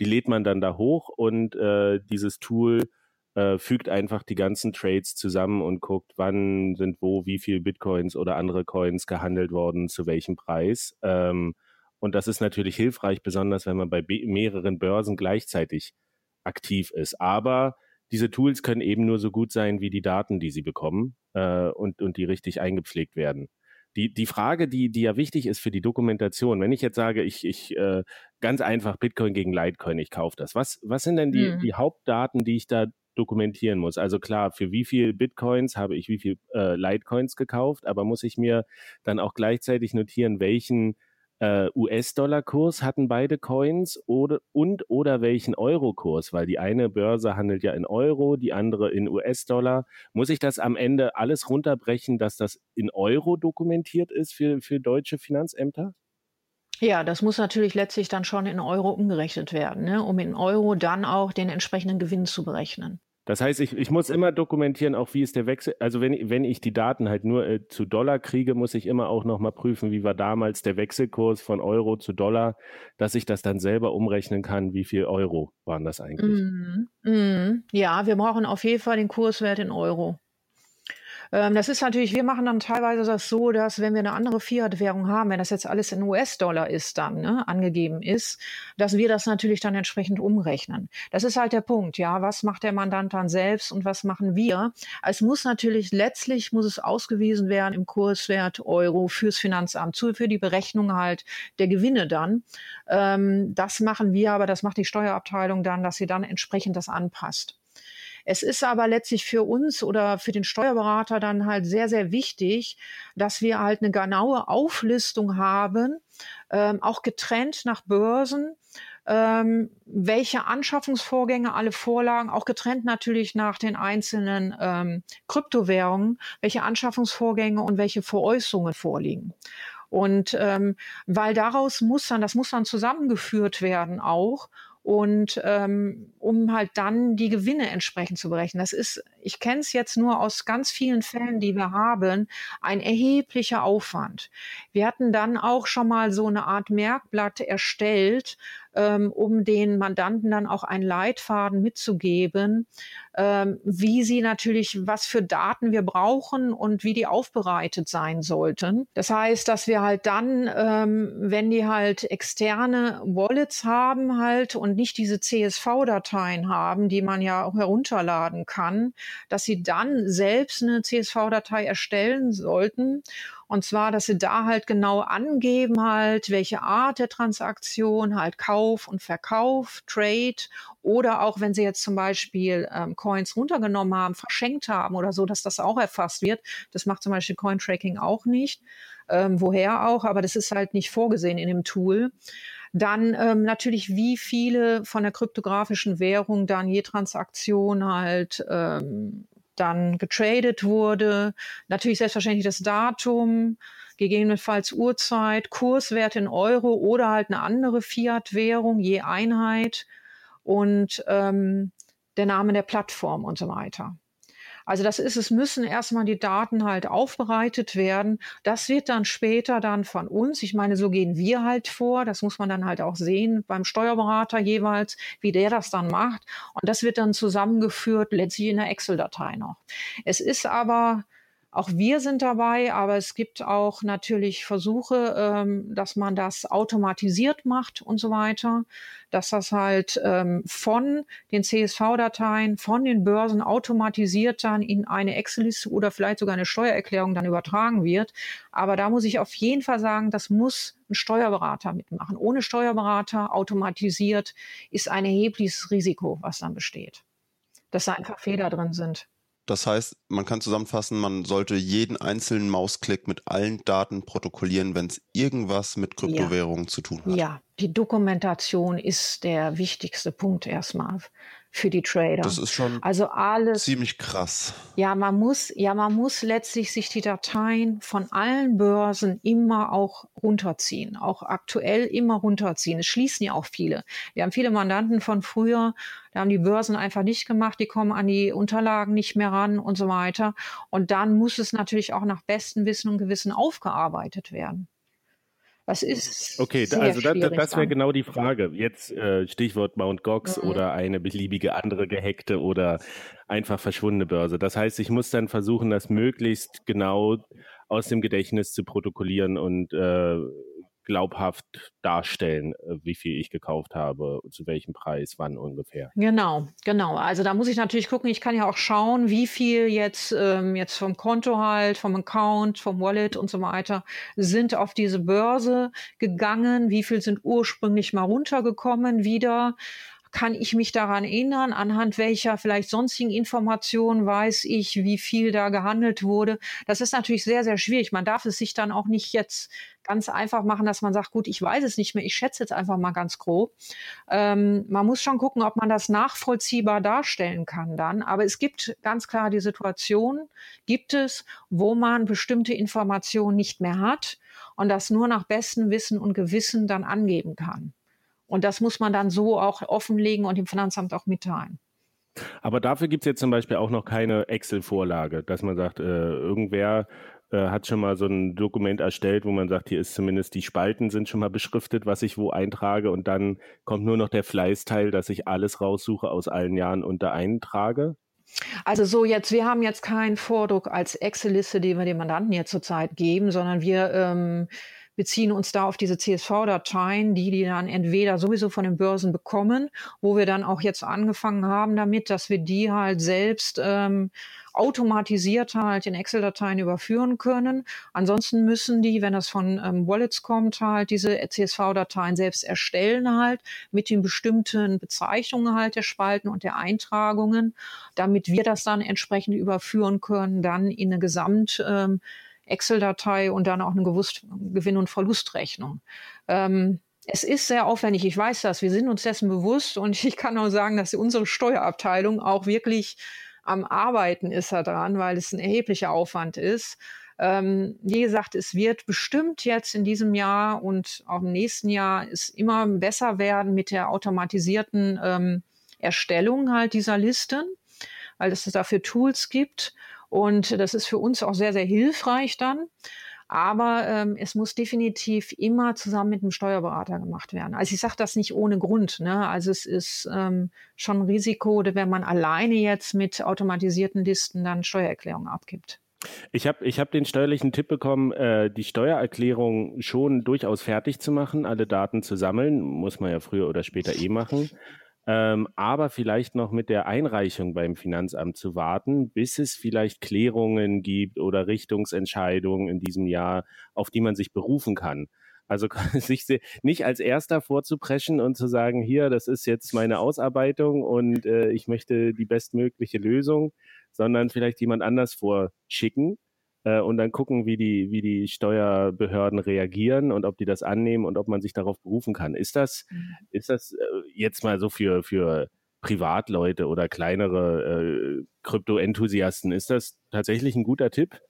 die lädt man dann da hoch und äh, dieses Tool äh, fügt einfach die ganzen Trades zusammen und guckt, wann sind wo wie viel Bitcoins oder andere Coins gehandelt worden, zu welchem Preis. Ähm, und das ist natürlich hilfreich, besonders wenn man bei mehreren Börsen gleichzeitig aktiv ist. Aber diese Tools können eben nur so gut sein wie die Daten, die sie bekommen äh, und, und die richtig eingepflegt werden. Die, die Frage, die, die ja wichtig ist für die Dokumentation, wenn ich jetzt sage, ich, ich äh, ganz einfach Bitcoin gegen Litecoin, ich kaufe das, was, was sind denn die, hm. die Hauptdaten, die ich da dokumentieren muss? Also klar, für wie viel Bitcoins habe ich wie viel äh, Litecoins gekauft, aber muss ich mir dann auch gleichzeitig notieren, welchen äh, US-Dollar-Kurs hatten beide Coins oder, und oder welchen Euro-Kurs, weil die eine Börse handelt ja in Euro, die andere in US-Dollar. Muss ich das am Ende alles runterbrechen, dass das in Euro dokumentiert ist für, für deutsche Finanzämter? Ja, das muss natürlich letztlich dann schon in Euro umgerechnet werden, ne, um in Euro dann auch den entsprechenden Gewinn zu berechnen. Das heißt, ich, ich muss immer dokumentieren, auch wie ist der Wechsel. Also wenn, wenn ich die Daten halt nur äh, zu Dollar kriege, muss ich immer auch nochmal prüfen, wie war damals der Wechselkurs von Euro zu Dollar, dass ich das dann selber umrechnen kann, wie viel Euro waren das eigentlich. Mm, mm, ja, wir brauchen auf jeden Fall den Kurswert in Euro. Ähm, das ist natürlich, wir machen dann teilweise das so, dass wenn wir eine andere Fiat-Währung haben, wenn das jetzt alles in US-Dollar ist, dann ne, angegeben ist, dass wir das natürlich dann entsprechend umrechnen. Das ist halt der Punkt, ja. Was macht der Mandant dann selbst und was machen wir? Es muss natürlich letztlich muss es ausgewiesen werden im Kurswert Euro fürs Finanzamt, für die Berechnung halt der Gewinne dann. Ähm, das machen wir, aber das macht die Steuerabteilung dann, dass sie dann entsprechend das anpasst. Es ist aber letztlich für uns oder für den Steuerberater dann halt sehr, sehr wichtig, dass wir halt eine genaue Auflistung haben, ähm, auch getrennt nach Börsen, ähm, welche Anschaffungsvorgänge alle vorlagen, auch getrennt natürlich nach den einzelnen ähm, Kryptowährungen, welche Anschaffungsvorgänge und welche Veräußerungen vorliegen. Und ähm, weil daraus muss dann, das muss dann zusammengeführt werden auch und ähm, um halt dann die Gewinne entsprechend zu berechnen. Das ist, ich kenne es jetzt nur aus ganz vielen Fällen, die wir haben, ein erheblicher Aufwand. Wir hatten dann auch schon mal so eine Art Merkblatt erstellt, ähm, um den Mandanten dann auch einen Leitfaden mitzugeben, ähm, wie sie natürlich, was für Daten wir brauchen und wie die aufbereitet sein sollten. Das heißt, dass wir halt dann, ähm, wenn die halt externe Wallets haben halt und nicht diese CSV-Dateien haben, die man ja auch herunterladen kann, dass sie dann selbst eine CSV-Datei erstellen sollten und zwar, dass sie da halt genau angeben halt, welche Art der Transaktion, halt Kauf und Verkauf, Trade oder auch wenn sie jetzt zum Beispiel ähm, Coins runtergenommen haben, verschenkt haben oder so, dass das auch erfasst wird. Das macht zum Beispiel Cointracking auch nicht. Ähm, woher auch, aber das ist halt nicht vorgesehen in dem Tool. Dann ähm, natürlich, wie viele von der kryptografischen Währung dann je Transaktion halt ähm, dann getradet wurde. Natürlich selbstverständlich das Datum, gegebenenfalls Uhrzeit, Kurswert in Euro oder halt eine andere Fiat-Währung je Einheit und ähm, der Name der Plattform und so weiter. Also das ist, es müssen erstmal die Daten halt aufbereitet werden. Das wird dann später dann von uns, ich meine, so gehen wir halt vor. Das muss man dann halt auch sehen beim Steuerberater jeweils, wie der das dann macht. Und das wird dann zusammengeführt, letztlich in der Excel-Datei noch. Es ist aber auch wir sind dabei, aber es gibt auch natürlich Versuche, ähm, dass man das automatisiert macht und so weiter, dass das halt ähm, von den CSV-Dateien, von den Börsen automatisiert dann in eine Excel-Liste oder vielleicht sogar eine Steuererklärung dann übertragen wird. Aber da muss ich auf jeden Fall sagen, das muss ein Steuerberater mitmachen. Ohne Steuerberater automatisiert ist ein erhebliches Risiko, was dann besteht, dass da einfach Fehler drin sind. Das heißt, man kann zusammenfassen, man sollte jeden einzelnen Mausklick mit allen Daten protokollieren, wenn es irgendwas mit Kryptowährungen ja. zu tun hat. Ja, die Dokumentation ist der wichtigste Punkt erstmal für die Trader. Das ist schon also alles ziemlich krass. Ja, man muss, ja, man muss letztlich sich die Dateien von allen Börsen immer auch runterziehen, auch aktuell immer runterziehen. Es schließen ja auch viele. Wir haben viele Mandanten von früher, da haben die Börsen einfach nicht gemacht, die kommen an die Unterlagen nicht mehr ran und so weiter. Und dann muss es natürlich auch nach bestem Wissen und Gewissen aufgearbeitet werden. Das ist. Okay, also das, das wäre genau die Frage. Jetzt äh, Stichwort Mount Gox mhm. oder eine beliebige andere gehackte oder einfach verschwundene Börse. Das heißt, ich muss dann versuchen, das möglichst genau aus dem Gedächtnis zu protokollieren und äh, glaubhaft darstellen, äh, wie viel ich gekauft habe, zu welchem Preis, wann ungefähr. Genau, genau. Also da muss ich natürlich gucken, ich kann ja auch schauen, wie viel jetzt, ähm, jetzt vom Konto halt, vom Account, vom Wallet und so weiter sind auf diese Börse gegangen, wie viel sind ursprünglich mal runtergekommen wieder kann ich mich daran erinnern, anhand welcher vielleicht sonstigen Informationen weiß ich, wie viel da gehandelt wurde. Das ist natürlich sehr, sehr schwierig. Man darf es sich dann auch nicht jetzt ganz einfach machen, dass man sagt, gut, ich weiß es nicht mehr, ich schätze jetzt einfach mal ganz grob. Ähm, man muss schon gucken, ob man das nachvollziehbar darstellen kann dann. Aber es gibt ganz klar die Situation, gibt es, wo man bestimmte Informationen nicht mehr hat und das nur nach bestem Wissen und Gewissen dann angeben kann. Und das muss man dann so auch offenlegen und dem Finanzamt auch mitteilen. Aber dafür gibt es jetzt zum Beispiel auch noch keine Excel-Vorlage, dass man sagt, äh, irgendwer äh, hat schon mal so ein Dokument erstellt, wo man sagt, hier ist zumindest die Spalten sind schon mal beschriftet, was ich wo eintrage und dann kommt nur noch der Fleißteil, dass ich alles raussuche aus allen Jahren und da eintrage? Also so jetzt, wir haben jetzt keinen Vordruck als Excel-Liste, die wir dem Mandanten jetzt zurzeit geben, sondern wir ähm, beziehen uns da auf diese CSV-Dateien, die die dann entweder sowieso von den Börsen bekommen, wo wir dann auch jetzt angefangen haben damit, dass wir die halt selbst ähm, automatisiert halt in Excel-Dateien überführen können. Ansonsten müssen die, wenn das von ähm, Wallets kommt, halt diese CSV-Dateien selbst erstellen halt mit den bestimmten Bezeichnungen halt der Spalten und der Eintragungen, damit wir das dann entsprechend überführen können, dann in eine Gesamt ähm, Excel-Datei und dann auch eine Gewinn- und Verlustrechnung. Ähm, es ist sehr aufwendig, ich weiß das, wir sind uns dessen bewusst und ich kann auch sagen, dass unsere Steuerabteilung auch wirklich am Arbeiten ist daran, weil es ein erheblicher Aufwand ist. Ähm, wie gesagt, es wird bestimmt jetzt in diesem Jahr und auch im nächsten Jahr es immer besser werden mit der automatisierten ähm, Erstellung halt dieser Listen, weil es dafür Tools gibt. Und das ist für uns auch sehr, sehr hilfreich dann. Aber ähm, es muss definitiv immer zusammen mit einem Steuerberater gemacht werden. Also ich sage das nicht ohne Grund. Ne? Also es ist ähm, schon ein Risiko, wenn man alleine jetzt mit automatisierten Listen dann Steuererklärungen abgibt. Ich habe ich hab den steuerlichen Tipp bekommen, äh, die Steuererklärung schon durchaus fertig zu machen, alle Daten zu sammeln. Muss man ja früher oder später eh machen ähm, aber vielleicht noch mit der Einreichung beim Finanzamt zu warten, bis es vielleicht Klärungen gibt oder Richtungsentscheidungen in diesem Jahr, auf die man sich berufen kann. Also sich nicht als erster vorzupreschen und zu sagen, hier, das ist jetzt meine Ausarbeitung und äh, ich möchte die bestmögliche Lösung, sondern vielleicht jemand anders vorschicken, äh, und dann gucken, wie die, wie die Steuerbehörden reagieren und ob die das annehmen und ob man sich darauf berufen kann. Ist das, mhm. ist das äh, jetzt mal so für, für Privatleute oder kleinere äh, Krypto-Enthusiasten, ist das tatsächlich ein guter Tipp?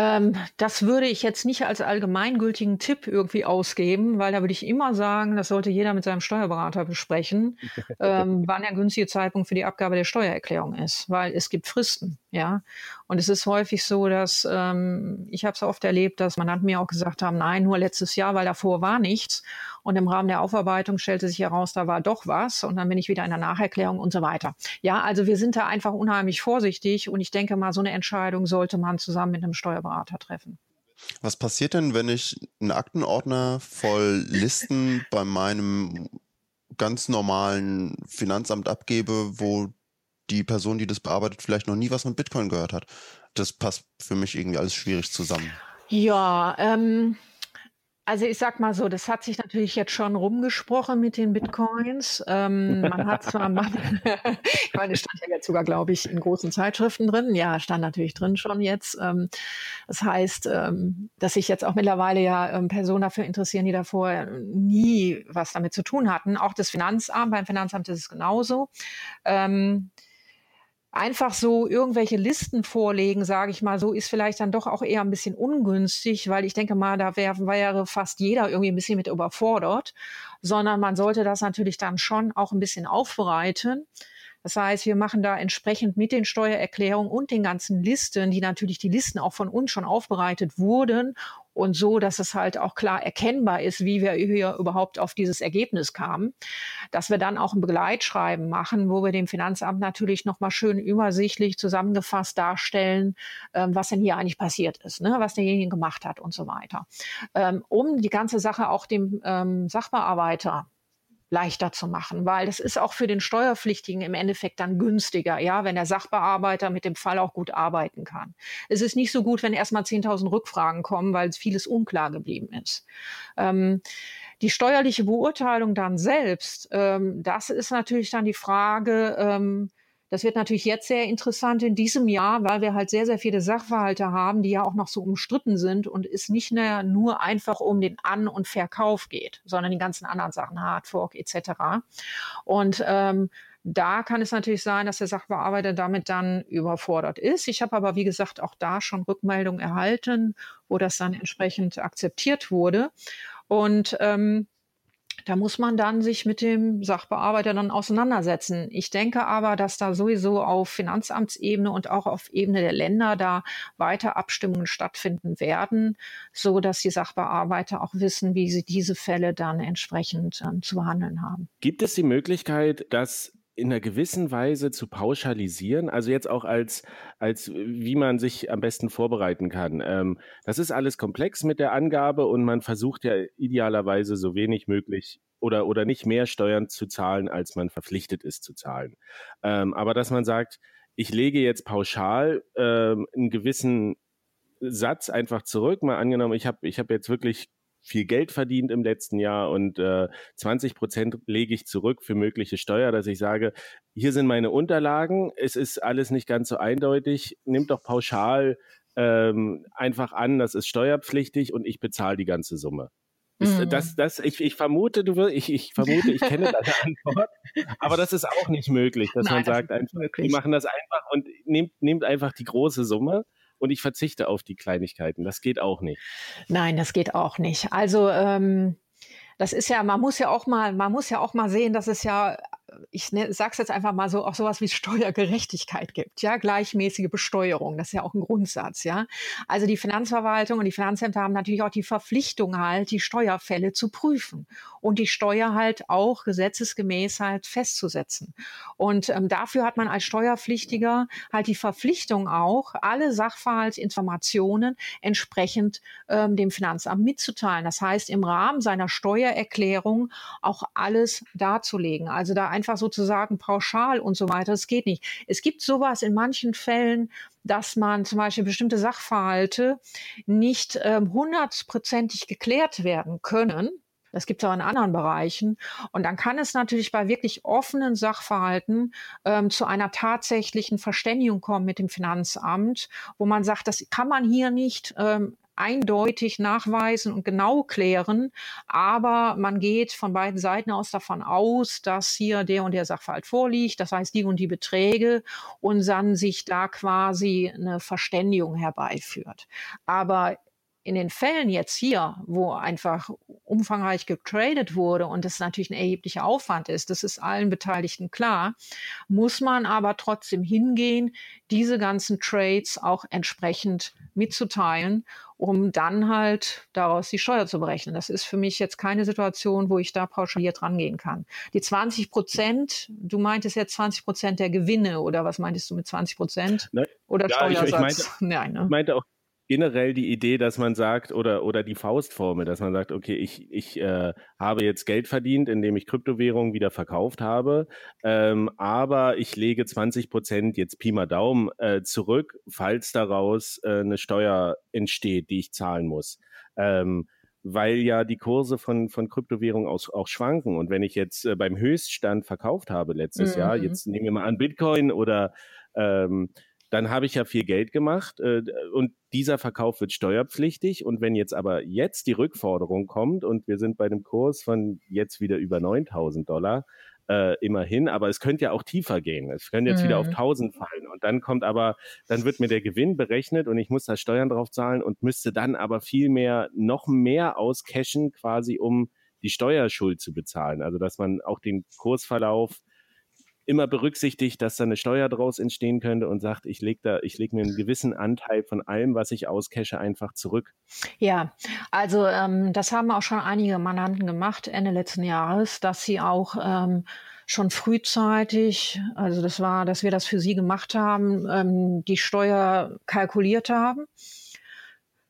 Ähm, das würde ich jetzt nicht als allgemeingültigen Tipp irgendwie ausgeben, weil da würde ich immer sagen, das sollte jeder mit seinem Steuerberater besprechen, ähm, wann der günstige Zeitpunkt für die Abgabe der Steuererklärung ist, weil es gibt Fristen, ja. Und es ist häufig so, dass ähm, ich habe es oft erlebt, dass Mandanten mir auch gesagt haben, nein, nur letztes Jahr, weil davor war nichts. Und im Rahmen der Aufarbeitung stellte sich heraus, da war doch was. Und dann bin ich wieder in der Nacherklärung und so weiter. Ja, also wir sind da einfach unheimlich vorsichtig. Und ich denke mal, so eine Entscheidung sollte man zusammen mit einem Steuerberater treffen. Was passiert denn, wenn ich einen Aktenordner voll Listen bei meinem ganz normalen Finanzamt abgebe, wo die Person, die das bearbeitet, vielleicht noch nie was von Bitcoin gehört hat? Das passt für mich irgendwie alles schwierig zusammen. Ja, ähm, Also ich sag mal so, das hat sich natürlich jetzt schon rumgesprochen mit den Bitcoins. Ähm, man hat zwar, man, ich meine, stand ja jetzt sogar, glaube ich, in großen Zeitschriften drin. Ja, stand natürlich drin schon jetzt. Ähm, das heißt, ähm, dass sich jetzt auch mittlerweile ja ähm, Personen dafür interessieren, die davor nie was damit zu tun hatten. Auch das Finanzamt, beim Finanzamt ist es genauso. Einfach so irgendwelche Listen vorlegen, sage ich mal, so ist vielleicht dann doch auch eher ein bisschen ungünstig, weil ich denke mal, da wär, wäre fast jeder irgendwie ein bisschen mit überfordert, sondern man sollte das natürlich dann schon auch ein bisschen aufbereiten. Das heißt, wir machen da entsprechend mit den Steuererklärungen und den ganzen Listen, die natürlich die Listen auch von uns schon aufbereitet wurden und so, dass es halt auch klar erkennbar ist, wie wir hier überhaupt auf dieses Ergebnis kamen, dass wir dann auch ein Begleitschreiben machen, wo wir dem Finanzamt natürlich nochmal schön übersichtlich zusammengefasst darstellen, ähm, was denn hier eigentlich passiert ist, ne, was derjenige gemacht hat und so weiter, ähm, um die ganze Sache auch dem ähm, Sachbearbeiter leichter zu machen, weil das ist auch für den Steuerpflichtigen im Endeffekt dann günstiger, ja, wenn der Sachbearbeiter mit dem Fall auch gut arbeiten kann. Es ist nicht so gut, wenn erstmal 10.000 Rückfragen kommen, weil vieles unklar geblieben ist. Ähm, die steuerliche Beurteilung dann selbst, ähm, das ist natürlich dann die Frage, ähm, das wird natürlich jetzt sehr interessant in diesem Jahr, weil wir halt sehr, sehr viele Sachverhalte haben, die ja auch noch so umstritten sind und es nicht mehr nur einfach um den An- und Verkauf geht, sondern die ganzen anderen Sachen, Hardfork etc. Und ähm, da kann es natürlich sein, dass der Sachbearbeiter damit dann überfordert ist. Ich habe aber, wie gesagt, auch da schon Rückmeldungen erhalten, wo das dann entsprechend akzeptiert wurde. Und ähm, da muss man dann sich mit dem Sachbearbeiter dann auseinandersetzen. Ich denke aber, dass da sowieso auf Finanzamtsebene und auch auf Ebene der Länder da weiter Abstimmungen stattfinden werden, so dass die Sachbearbeiter auch wissen, wie sie diese Fälle dann entsprechend äh, zu behandeln haben. Gibt es die Möglichkeit, dass in einer gewissen Weise zu pauschalisieren, also jetzt auch als, als wie man sich am besten vorbereiten kann. Ähm, das ist alles komplex mit der Angabe und man versucht ja idealerweise so wenig möglich oder, oder nicht mehr Steuern zu zahlen, als man verpflichtet ist zu zahlen. Ähm, aber dass man sagt, ich lege jetzt pauschal ähm, einen gewissen Satz einfach zurück. Mal angenommen, ich habe ich hab jetzt wirklich viel Geld verdient im letzten Jahr und äh, 20 Prozent lege ich zurück für mögliche Steuer, dass ich sage, hier sind meine Unterlagen, es ist alles nicht ganz so eindeutig, nimmt doch pauschal ähm, einfach an, das ist steuerpflichtig und ich bezahle die ganze Summe. Ist, mhm. das, das, ich, ich vermute, du wirst, ich, ich vermute, ich kenne deine Antwort, aber das ist auch nicht möglich, dass Nein, man sagt, einfach, die machen das einfach und nehmt, nehmt einfach die große Summe und ich verzichte auf die Kleinigkeiten. Das geht auch nicht. Nein, das geht auch nicht. Also ähm, das ist ja, man muss ja auch mal, man muss ja auch mal sehen, dass es ja ich ne, sage es jetzt einfach mal so, auch sowas wie Steuergerechtigkeit gibt, ja, gleichmäßige Besteuerung, das ist ja auch ein Grundsatz, ja. Also die Finanzverwaltung und die Finanzämter haben natürlich auch die Verpflichtung halt, die Steuerfälle zu prüfen und die Steuer halt auch gesetzesgemäß halt festzusetzen. Und ähm, dafür hat man als Steuerpflichtiger halt die Verpflichtung auch, alle Sachverhaltsinformationen entsprechend ähm, dem Finanzamt mitzuteilen. Das heißt, im Rahmen seiner Steuererklärung auch alles darzulegen. Also da einfach sozusagen pauschal und so weiter. Das geht nicht. Es gibt sowas in manchen Fällen, dass man zum Beispiel bestimmte Sachverhalte nicht ähm, hundertprozentig geklärt werden können. Das gibt es auch in anderen Bereichen. Und dann kann es natürlich bei wirklich offenen Sachverhalten ähm, zu einer tatsächlichen Verständigung kommen mit dem Finanzamt, wo man sagt, das kann man hier nicht ähm, eindeutig nachweisen und genau klären. Aber man geht von beiden Seiten aus davon aus, dass hier der und der Sachverhalt vorliegt, das heißt die und die Beträge und dann sich da quasi eine Verständigung herbeiführt. Aber in den Fällen jetzt hier, wo einfach umfangreich getradet wurde und das natürlich ein erheblicher Aufwand ist, das ist allen Beteiligten klar, muss man aber trotzdem hingehen, diese ganzen Trades auch entsprechend mitzuteilen, um dann halt daraus die Steuer zu berechnen. Das ist für mich jetzt keine Situation, wo ich da pauschaliert rangehen kann. Die 20 Prozent, du meintest jetzt 20 Prozent der Gewinne oder was meintest du mit 20 Prozent? Oder ja, Steuersatz? Ich, ich meinte, Nein, ne? ich meinte auch generell die Idee, dass man sagt, oder, oder die Faustformel, dass man sagt, okay, ich, ich äh, habe jetzt Geld verdient, indem ich Kryptowährungen wieder verkauft habe, ähm, aber ich lege 20 Prozent jetzt Pi mal Daumen äh, zurück, falls daraus äh, eine Steuer entsteht, die ich zahlen muss. Ähm, weil ja die Kurse von, von Kryptowährungen auch, auch schwanken. Und wenn ich jetzt äh, beim Höchststand verkauft habe letztes mhm. Jahr, jetzt nehmen wir mal an Bitcoin oder ähm, dann habe ich ja viel Geld gemacht äh, und dieser Verkauf wird steuerpflichtig. Und wenn jetzt aber jetzt die Rückforderung kommt und wir sind bei einem Kurs von jetzt wieder über 9000 Dollar, äh, immerhin, aber es könnte ja auch tiefer gehen. Es könnte jetzt mhm. wieder auf 1000 mhm. fallen und dann kommt aber, dann wird mir der Gewinn berechnet und ich muss da Steuern drauf zahlen und müsste dann aber viel mehr, noch mehr auscashen quasi, um die Steuerschuld zu bezahlen. Also dass man auch den Kursverlauf immer berücksichtigt, dass da eine Steuer draus entstehen könnte und sagt, ich lege da, ich lege mir einen gewissen Anteil von allem, was ich auscache, einfach zurück. Ja, also ähm, das haben auch schon einige Mandanten gemacht Ende letzten Jahres, dass sie auch ähm, schon frühzeitig, also das war, dass wir das für sie gemacht haben, ähm, die Steuer kalkuliert haben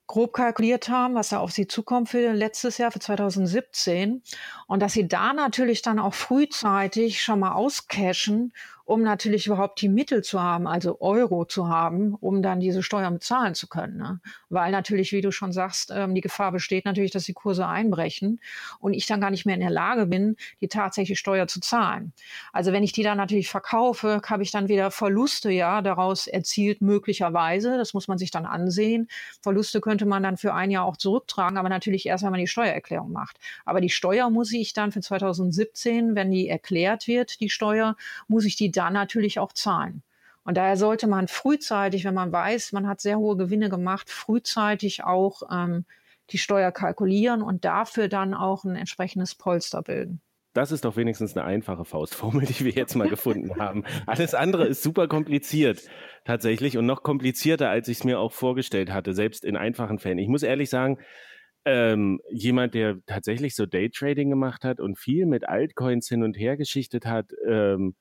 grob kalkuliert haben, was da auf sie zukommt für letztes Jahr, für 2017. Und dass sie da natürlich dann auch frühzeitig schon mal auscashen um natürlich überhaupt die Mittel zu haben, also Euro zu haben, um dann diese Steuern bezahlen zu können. Ne? Weil natürlich, wie du schon sagst, ähm, die Gefahr besteht natürlich, dass die Kurse einbrechen und ich dann gar nicht mehr in der Lage bin, die tatsächliche Steuer zu zahlen. Also wenn ich die dann natürlich verkaufe, habe ich dann wieder Verluste ja daraus erzielt, möglicherweise. Das muss man sich dann ansehen. Verluste könnte man dann für ein Jahr auch zurücktragen, aber natürlich erst, wenn man die Steuererklärung macht. Aber die Steuer muss ich dann für 2017, wenn die erklärt wird, die Steuer, muss ich die dann natürlich auch zahlen. Und daher sollte man frühzeitig, wenn man weiß, man hat sehr hohe Gewinne gemacht, frühzeitig auch ähm, die Steuer kalkulieren und dafür dann auch ein entsprechendes Polster bilden. Das ist doch wenigstens eine einfache Faustformel, die wir jetzt mal gefunden haben. Alles andere ist super kompliziert tatsächlich und noch komplizierter, als ich es mir auch vorgestellt hatte, selbst in einfachen Fällen. Ich muss ehrlich sagen, ähm, jemand, der tatsächlich so Daytrading gemacht hat und viel mit Altcoins hin und her geschichtet hat, ähm,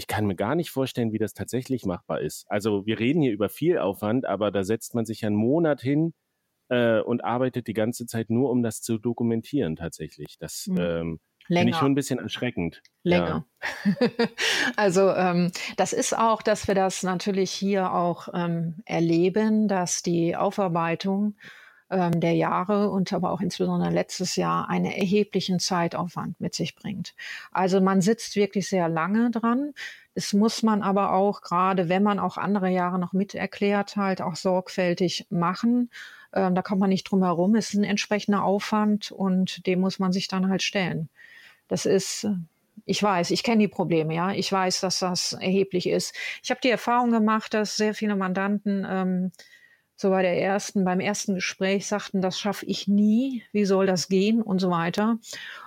ich kann mir gar nicht vorstellen, wie das tatsächlich machbar ist. Also wir reden hier über viel Aufwand, aber da setzt man sich einen Monat hin äh, und arbeitet die ganze Zeit nur, um das zu dokumentieren tatsächlich. Das mhm. ähm, finde ich schon ein bisschen erschreckend. Länger. Ja. also ähm, das ist auch, dass wir das natürlich hier auch ähm, erleben, dass die Aufarbeitung ähm, der Jahre und aber auch insbesondere letztes Jahr einen erheblichen Zeitaufwand mit sich bringt. Also man sitzt wirklich sehr lange dran. Es muss man aber auch, gerade wenn man auch andere Jahre noch miterklärt, halt auch sorgfältig machen. Ähm, da kommt man nicht drum herum. Es ist ein entsprechender Aufwand und dem muss man sich dann halt stellen. Das ist ich weiß, ich kenne die Probleme, ja. Ich weiß, dass das erheblich ist. Ich habe die Erfahrung gemacht, dass sehr viele Mandanten ähm, so bei der ersten, beim ersten Gespräch sagten, das schaffe ich nie, wie soll das gehen und so weiter.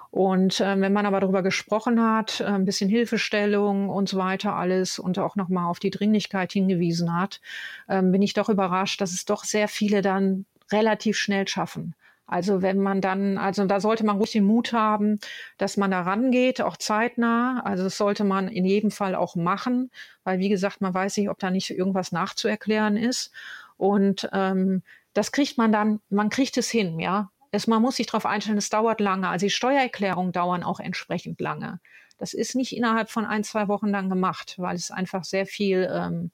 Und äh, wenn man aber darüber gesprochen hat, äh, ein bisschen Hilfestellung und so weiter alles und auch nochmal auf die Dringlichkeit hingewiesen hat, äh, bin ich doch überrascht, dass es doch sehr viele dann relativ schnell schaffen. Also wenn man dann, also da sollte man ruhig den Mut haben, dass man da rangeht, auch zeitnah. Also das sollte man in jedem Fall auch machen, weil wie gesagt, man weiß nicht, ob da nicht irgendwas nachzuerklären ist. Und ähm, das kriegt man dann, man kriegt es hin, ja. Es, man muss sich darauf einstellen, es dauert lange. Also die Steuererklärungen dauern auch entsprechend lange. Das ist nicht innerhalb von ein, zwei Wochen dann gemacht, weil es einfach sehr viel ähm,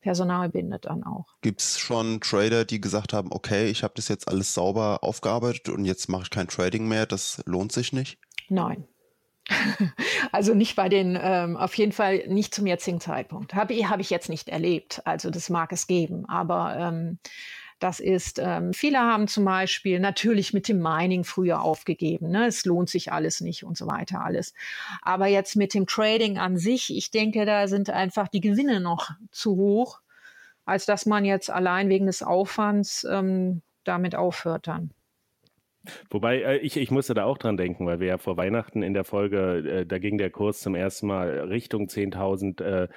Personal bindet dann auch. Gibt es schon Trader, die gesagt haben, okay, ich habe das jetzt alles sauber aufgearbeitet und jetzt mache ich kein Trading mehr, das lohnt sich nicht? Nein. Also nicht bei den, ähm, auf jeden Fall nicht zum jetzigen Zeitpunkt. Habe hab ich jetzt nicht erlebt. Also das mag es geben. Aber ähm, das ist, ähm, viele haben zum Beispiel natürlich mit dem Mining früher aufgegeben. Ne? Es lohnt sich alles nicht und so weiter alles. Aber jetzt mit dem Trading an sich, ich denke, da sind einfach die Gewinne noch zu hoch, als dass man jetzt allein wegen des Aufwands ähm, damit aufhört dann. Wobei, äh, ich, ich musste da auch dran denken, weil wir ja vor Weihnachten in der Folge, äh, da ging der Kurs zum ersten Mal Richtung 10.000 äh,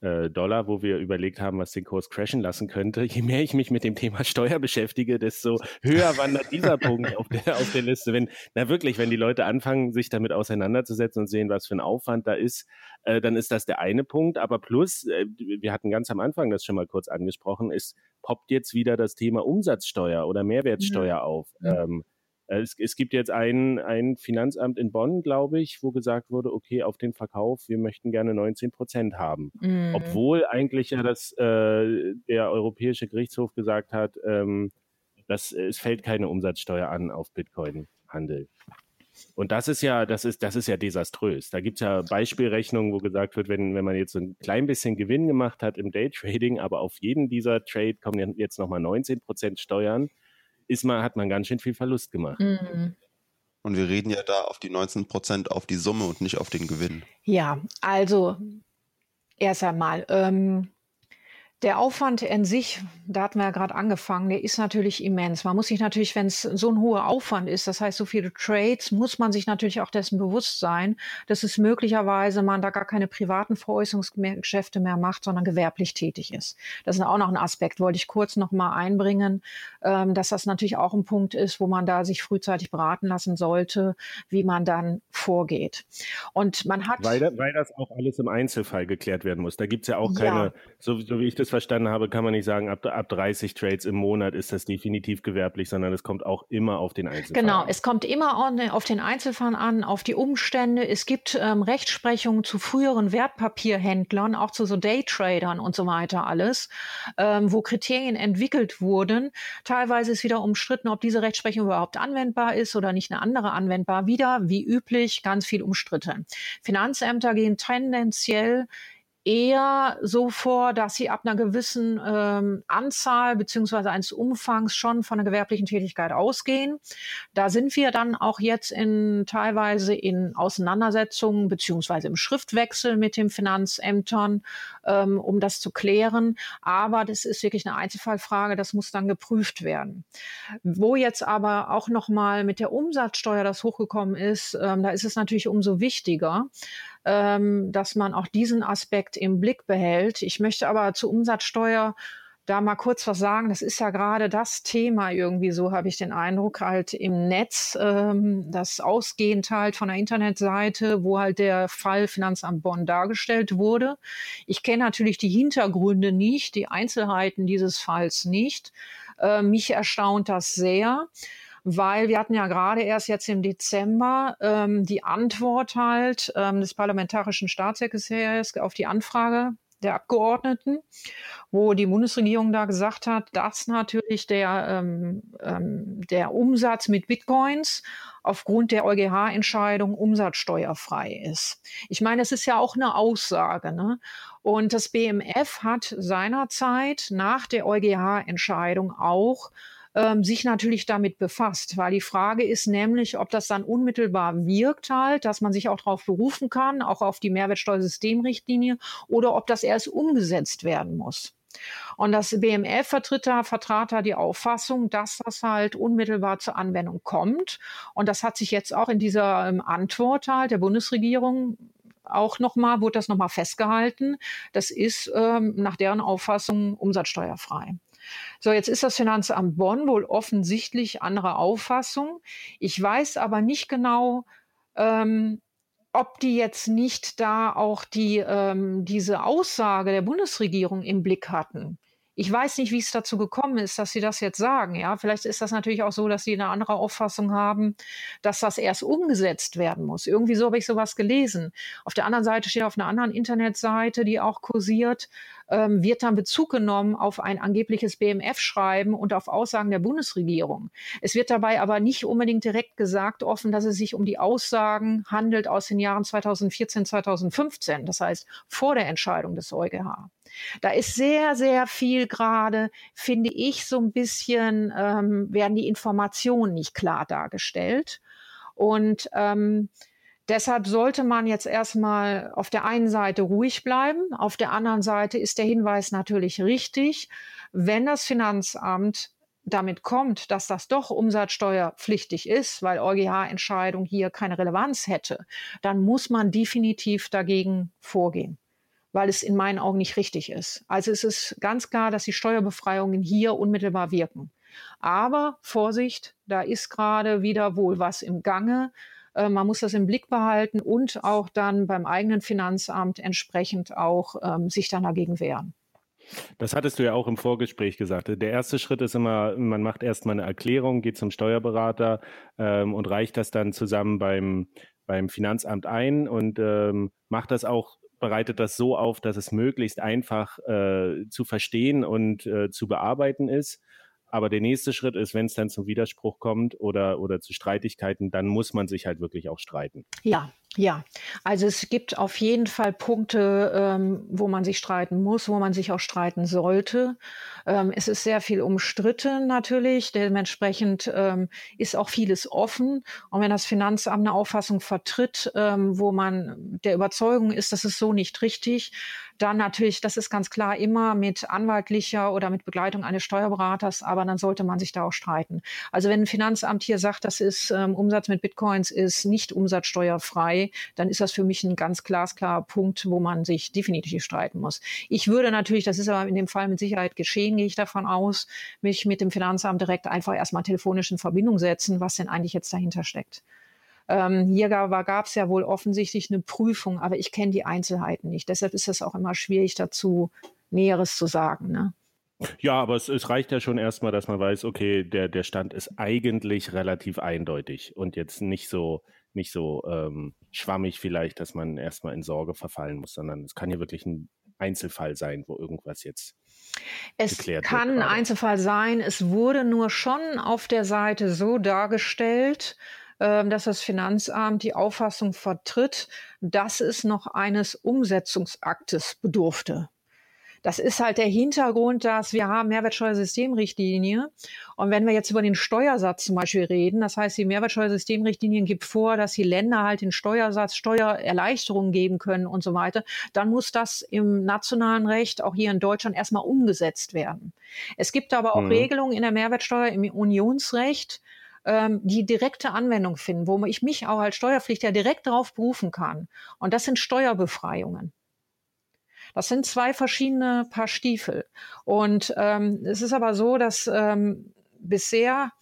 äh, Dollar, wo wir überlegt haben, was den Kurs crashen lassen könnte. Je mehr ich mich mit dem Thema Steuer beschäftige, desto höher wandert dieser Punkt auf der, auf der Liste. Wenn, na wirklich, wenn die Leute anfangen, sich damit auseinanderzusetzen und sehen, was für ein Aufwand da ist, äh, dann ist das der eine Punkt. Aber plus, äh, wir hatten ganz am Anfang das schon mal kurz angesprochen, ist, poppt jetzt wieder das Thema Umsatzsteuer oder Mehrwertsteuer mhm. auf. Ähm, äh, es, es, gibt jetzt ein, ein Finanzamt in Bonn, glaube ich, wo gesagt wurde, okay, auf den Verkauf, wir möchten gerne 19 Prozent haben. Mhm. Obwohl eigentlich ja das, äh, der Europäische Gerichtshof gesagt hat, ähm, Das, es fällt keine Umsatzsteuer an auf Bitcoin-Handel. Und das ist ja, das ist, das ist ja desaströs. Da gibt es ja Beispielrechnungen, wo gesagt wird, wenn, wenn man jetzt so ein klein bisschen Gewinn gemacht hat im Daytrading, aber auf jeden dieser Trade kommen jetzt nochmal 19 Prozent Steuern, ist man, hat man ganz schön viel Verlust gemacht. Mhm. Und wir reden ja da auf die 19 Prozent auf die Summe und nicht auf den Gewinn. Ja, also erst einmal, ähm, der Aufwand in sich, da hatten wir ja gerade angefangen, der ist natürlich immens. Man muss sich natürlich, wenn es so ein hoher Aufwand ist, das heißt so viele Trades, muss man sich natürlich auch dessen bewusst sein, dass es möglicherweise man da gar keine privaten Veräußerungsgeschäfte mehr macht, sondern gewerblich tätig ist. Das ist auch noch ein Aspekt, wollte ich kurz noch mal einbringen, ähm, dass das natürlich auch ein Punkt ist, wo man da sich frühzeitig beraten lassen sollte, wie man dann vorgeht. Und man hat... Weil, weil das auch alles im Einzelfall geklärt werden muss. Da gibt es ja auch keine, ja. so, so wie ich das es verstanden habe, kann man nicht sagen, ab, ab 30 Trades im Monat ist das definitiv gewerblich, sondern es kommt auch immer auf den Einzelfall Genau, an. es kommt immer auf den Einzelfall an, auf die Umstände. Es gibt ähm, Rechtsprechungen zu früheren Wertpapierhändlern, auch zu so Daytradern und so weiter alles, ähm, wo Kriterien entwickelt wurden. Teilweise ist wieder umstritten, ob diese Rechtsprechung überhaupt anwendbar ist oder nicht eine andere anwendbar. Wieder, wie üblich, ganz viel umstritten. Finanzämter gehen tendenziell eher so vor, dass sie ab einer gewissen ähm, Anzahl beziehungsweise eines Umfangs schon von einer gewerblichen Tätigkeit ausgehen. Da sind wir dann auch jetzt in teilweise in Auseinandersetzungen beziehungsweise im Schriftwechsel mit den Finanzämtern, ähm, um das zu klären. Aber das ist wirklich eine Einzelfallfrage, das muss dann geprüft werden. Wo jetzt aber auch nochmal mit der Umsatzsteuer das hochgekommen ist, ähm, da ist es natürlich umso wichtiger, ähm, dass man auch diesen Aspekt im Blick behält. Ich möchte aber zur Umsatzsteuer da mal kurz was sagen. Das ist ja gerade das Thema irgendwie, so habe ich den Eindruck, halt im Netz, ähm, das ausgehend halt von der Internetseite, wo halt der Fall Finanzamt Bonn dargestellt wurde. Ich kenne natürlich die Hintergründe nicht, die Einzelheiten dieses Falls nicht. Äh, mich erstaunt das sehr weil wir hatten ja gerade erst jetzt im Dezember ähm, die Antwort halt ähm, des parlamentarischen Staatssekretärs auf die Anfrage der Abgeordneten, wo die Bundesregierung da gesagt hat, dass natürlich der, ähm, ähm, der Umsatz mit Bitcoins aufgrund der EuGH-Entscheidung umsatzsteuerfrei ist. Ich meine, es ist ja auch eine Aussage. Ne? Und das BMF hat seinerzeit nach der EuGH-Entscheidung auch ähm, sich natürlich damit befasst, weil die Frage ist nämlich, ob das dann unmittelbar wirkt halt, dass man sich auch darauf berufen kann, auch auf die Mehrwertsteuersystemrichtlinie, oder ob das erst umgesetzt werden muss. Und das BMF vertritt da, vertrat da die Auffassung, dass das halt unmittelbar zur Anwendung kommt. Und das hat sich jetzt auch in dieser ähm, Antwort halt der Bundesregierung auch nochmal, wurde das nochmal festgehalten. Das ist ähm, nach deren Auffassung umsatzsteuerfrei. So, jetzt ist das Finanzamt Bonn wohl offensichtlich anderer Auffassung. Ich weiß aber nicht genau, ähm, ob die jetzt nicht da auch die, ähm, diese Aussage der Bundesregierung im Blick hatten. Ich weiß nicht, wie es dazu gekommen ist, dass Sie das jetzt sagen. Ja, vielleicht ist das natürlich auch so, dass Sie eine andere Auffassung haben, dass das erst umgesetzt werden muss. Irgendwie so habe ich sowas gelesen. Auf der anderen Seite steht auf einer anderen Internetseite, die auch kursiert, ähm, wird dann Bezug genommen auf ein angebliches BMF-Schreiben und auf Aussagen der Bundesregierung. Es wird dabei aber nicht unbedingt direkt gesagt offen, dass es sich um die Aussagen handelt aus den Jahren 2014, 2015, das heißt vor der Entscheidung des EuGH. Da ist sehr, sehr viel gerade, finde ich, so ein bisschen, ähm, werden die Informationen nicht klar dargestellt. Und ähm, Deshalb sollte man jetzt erstmal auf der einen Seite ruhig bleiben, auf der anderen Seite ist der Hinweis natürlich richtig. Wenn das Finanzamt damit kommt, dass das doch umsatzsteuerpflichtig ist, weil EuGH-Entscheidung hier keine Relevanz hätte, dann muss man definitiv dagegen vorgehen, weil es in meinen Augen nicht richtig ist. Also es ist ganz klar, dass die Steuerbefreiungen hier unmittelbar wirken. Aber Vorsicht, da ist gerade wieder wohl was im Gange. Äh, man muss das im Blick behalten und auch dann beim eigenen Finanzamt entsprechend auch ähm, sich dann dagegen wehren. Das hattest du ja auch im Vorgespräch gesagt. Der erste Schritt ist immer, man macht erstmal eine Erklärung, geht zum Steuerberater ähm, und reicht das dann zusammen beim, beim Finanzamt ein und ähm, macht das auch, bereitet das so auf, dass es möglichst einfach äh, zu verstehen und äh, zu bearbeiten ist. Aber der nächste Schritt ist, wenn es dann zum Widerspruch kommt oder, oder zu Streitigkeiten, dann muss man sich halt wirklich auch streiten. Ja, ja, also es gibt auf jeden Fall Punkte, ähm, wo man sich streiten muss, wo man sich auch streiten sollte. Ähm, es ist sehr viel umstritten natürlich. Dementsprechend ähm, ist auch vieles offen. Und wenn das Finanzamt eine Auffassung vertritt, ähm, wo man der Überzeugung ist, das ist so nicht richtig, dann natürlich, das ist ganz klar immer mit anwaltlicher oder mit Begleitung eines Steuerberaters, aber dann sollte man sich da auch streiten. Also wenn ein Finanzamt hier sagt, das ist ähm, Umsatz mit Bitcoins ist nicht umsatzsteuerfrei, dann ist das für mich ein ganz glasklarer Punkt, wo man sich definitiv streiten muss. Ich würde natürlich, das ist aber in dem Fall mit Sicherheit geschehen, gehe ich davon aus, mich mit dem Finanzamt direkt einfach erstmal telefonisch in Verbindung setzen, was denn eigentlich jetzt dahinter steckt. Ähm, hier gab es ja wohl offensichtlich eine Prüfung, aber ich kenne die Einzelheiten nicht. Deshalb ist es auch immer schwierig dazu, Näheres zu sagen. Ne? Ja, aber es, es, reicht ja schon erstmal, dass man weiß, okay, der, der Stand ist eigentlich relativ eindeutig und jetzt nicht so, nicht so ähm, schwammig vielleicht, dass man erstmal in Sorge verfallen muss, sondern es kann ja wirklich ein Einzelfall sein, wo irgendwas jetzt es kann ein Einzelfall sein. Es wurde nur schon auf der Seite so dargestellt, ähm, dass das Finanzamt die Auffassung vertritt, dass es noch eines Umsetzungsaktes bedurfte. Das ist halt der Hintergrund, dass wir haben Mehrwertsteuersystemrichtlinie. Und wenn wir jetzt über den Steuersatz zum Beispiel reden, das heißt, die Mehrwertsteuersystemrichtlinien gibt vor, dass die Länder halt den Steuersatz Steuererleichterungen geben können und so weiter, dann muss das im nationalen Recht auch hier in Deutschland erstmal umgesetzt werden. Es gibt aber auch mhm. Regelungen in der Mehrwertsteuer im Unionsrecht, ähm, die direkte Anwendung finden, wo ich mich auch als Steuerpflichtiger direkt darauf berufen kann. Und das sind Steuerbefreiungen. Das sind zwei verschiedene Paar Stiefel. Und ähm, es ist aber so, dass ähm, bisher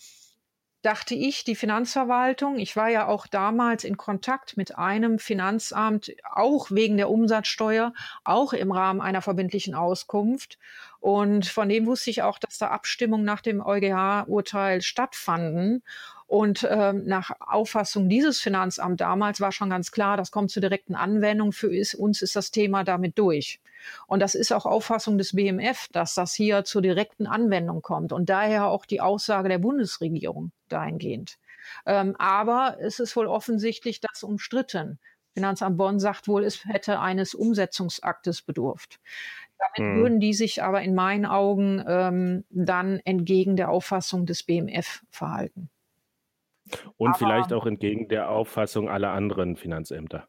dachte ich, die Finanzverwaltung, ich war ja auch damals in Kontakt mit einem Finanzamt, auch wegen der Umsatzsteuer, auch im Rahmen einer verbindlichen Auskunft. Und von dem wusste ich auch, dass da Abstimmungen nach dem EuGH-Urteil stattfanden. Und ähm, nach Auffassung dieses Finanzamts damals war schon ganz klar, das kommt zur direkten Anwendung. Für uns ist das Thema damit durch. Und das ist auch Auffassung des BMF, dass das hier zur direkten Anwendung kommt. Und daher auch die Aussage der Bundesregierung dahingehend. Ähm, aber es ist wohl offensichtlich das umstritten. Finanzamt Bonn sagt wohl, es hätte eines Umsetzungsaktes bedurft. Damit hm. würden die sich aber in meinen Augen ähm, dann entgegen der Auffassung des BMF verhalten. Und aber, vielleicht auch entgegen der Auffassung aller anderen Finanzämter.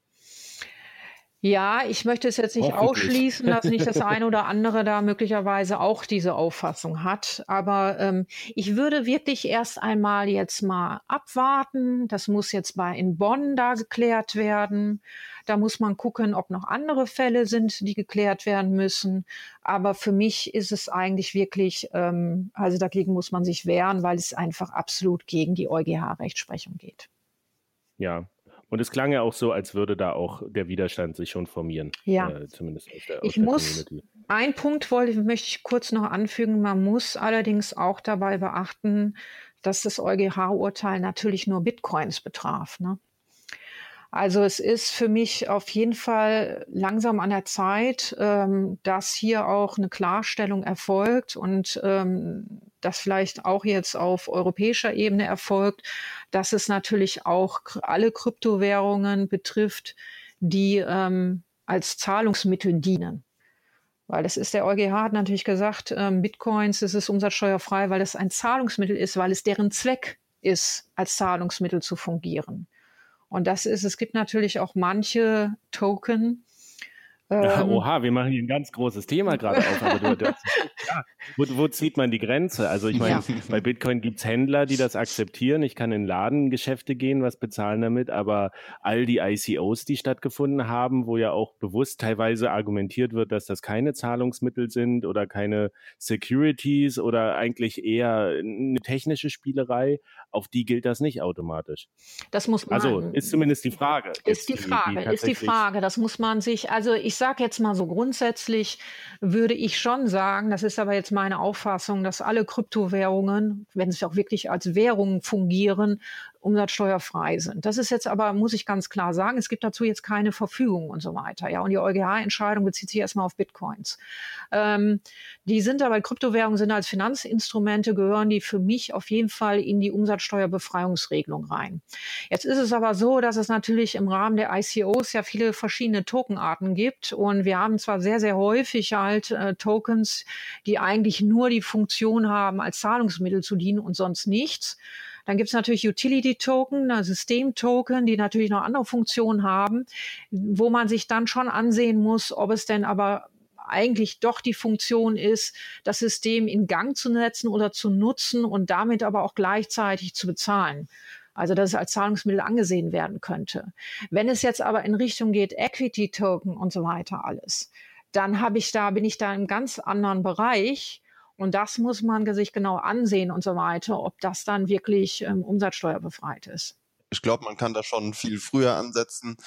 Ja, ich möchte es jetzt nicht ausschließen, dass nicht das eine oder andere da möglicherweise auch diese Auffassung hat. Aber ähm, ich würde wirklich erst einmal jetzt mal abwarten. Das muss jetzt bei in Bonn da geklärt werden. Da muss man gucken, ob noch andere Fälle sind, die geklärt werden müssen. Aber für mich ist es eigentlich wirklich, ähm, also dagegen muss man sich wehren, weil es einfach absolut gegen die EuGH-Rechtsprechung geht. Ja, und es klang ja auch so, als würde da auch der Widerstand sich schon formieren. Ja. Äh, zumindest aus der, aus ich muss, Community. Ein Punkt wollte, möchte ich kurz noch anfügen. Man muss allerdings auch dabei beachten, dass das EuGH-Urteil natürlich nur Bitcoins betraf. Ne? Also es ist für mich auf jeden Fall langsam an der Zeit, ähm, dass hier auch eine Klarstellung erfolgt und ähm, das vielleicht auch jetzt auf europäischer Ebene erfolgt, dass es natürlich auch alle Kryptowährungen betrifft, die ähm, als Zahlungsmittel dienen. Weil das ist, der EuGH hat natürlich gesagt, ähm, Bitcoins, es ist umsatzsteuerfrei, weil es ein Zahlungsmittel ist, weil es deren Zweck ist, als Zahlungsmittel zu fungieren. Und das ist, es gibt natürlich auch manche Token, ähm, Oha, wir machen hier ein ganz großes Thema gerade auf. Aber du, du, ja, wo, wo, zieht man die Grenze? Also ich meine, ja. bei Bitcoin gibt es Händler, die das akzeptieren. Ich kann in Ladengeschäfte gehen, was bezahlen damit. Aber all die ICOs, die stattgefunden haben, wo ja auch bewusst teilweise argumentiert wird, dass das keine Zahlungsmittel sind oder keine Securities oder eigentlich eher eine technische Spielerei, auf die gilt das nicht automatisch. Das muss man. Also ist zumindest die Frage. Ist die Frage, die, die ist die Frage. Das muss man sich, also ich sage jetzt mal so grundsätzlich, würde ich schon sagen, das ist aber jetzt meine Auffassung, dass alle Kryptowährungen, wenn sie auch wirklich als Währungen fungieren, umsatzsteuerfrei sind. Das ist jetzt aber, muss ich ganz klar sagen, es gibt dazu jetzt keine Verfügung und so weiter. Ja, und die EuGH-Entscheidung bezieht sich erstmal auf Bitcoins. Ähm, die sind aber, Kryptowährungen sind als Finanzinstrumente, gehören die für mich auf jeden Fall in die Umsatzsteuerbefreiungsregelung rein. Jetzt ist es aber so, dass es natürlich im Rahmen der ICOs ja viele verschiedene Tokenarten gibt und wir haben zwar sehr, sehr häufig halt äh, Tokens, die eigentlich nur die Funktion haben, als Zahlungsmittel zu dienen und sonst nichts. Dann gibt es natürlich Utility-Token, System-Token, die natürlich noch andere Funktionen haben, wo man sich dann schon ansehen muss, ob es denn aber eigentlich doch die Funktion ist, das System in Gang zu setzen oder zu nutzen und damit aber auch gleichzeitig zu bezahlen. Also dass es als Zahlungsmittel angesehen werden könnte. Wenn es jetzt aber in Richtung geht, Equity Token und so weiter alles, dann habe ich da, bin ich da im ganz anderen Bereich. Und das muss man sich genau ansehen und so weiter, ob das dann wirklich ähm, umsatzsteuerbefreit ist. Ich glaube, man kann da schon viel früher ansetzen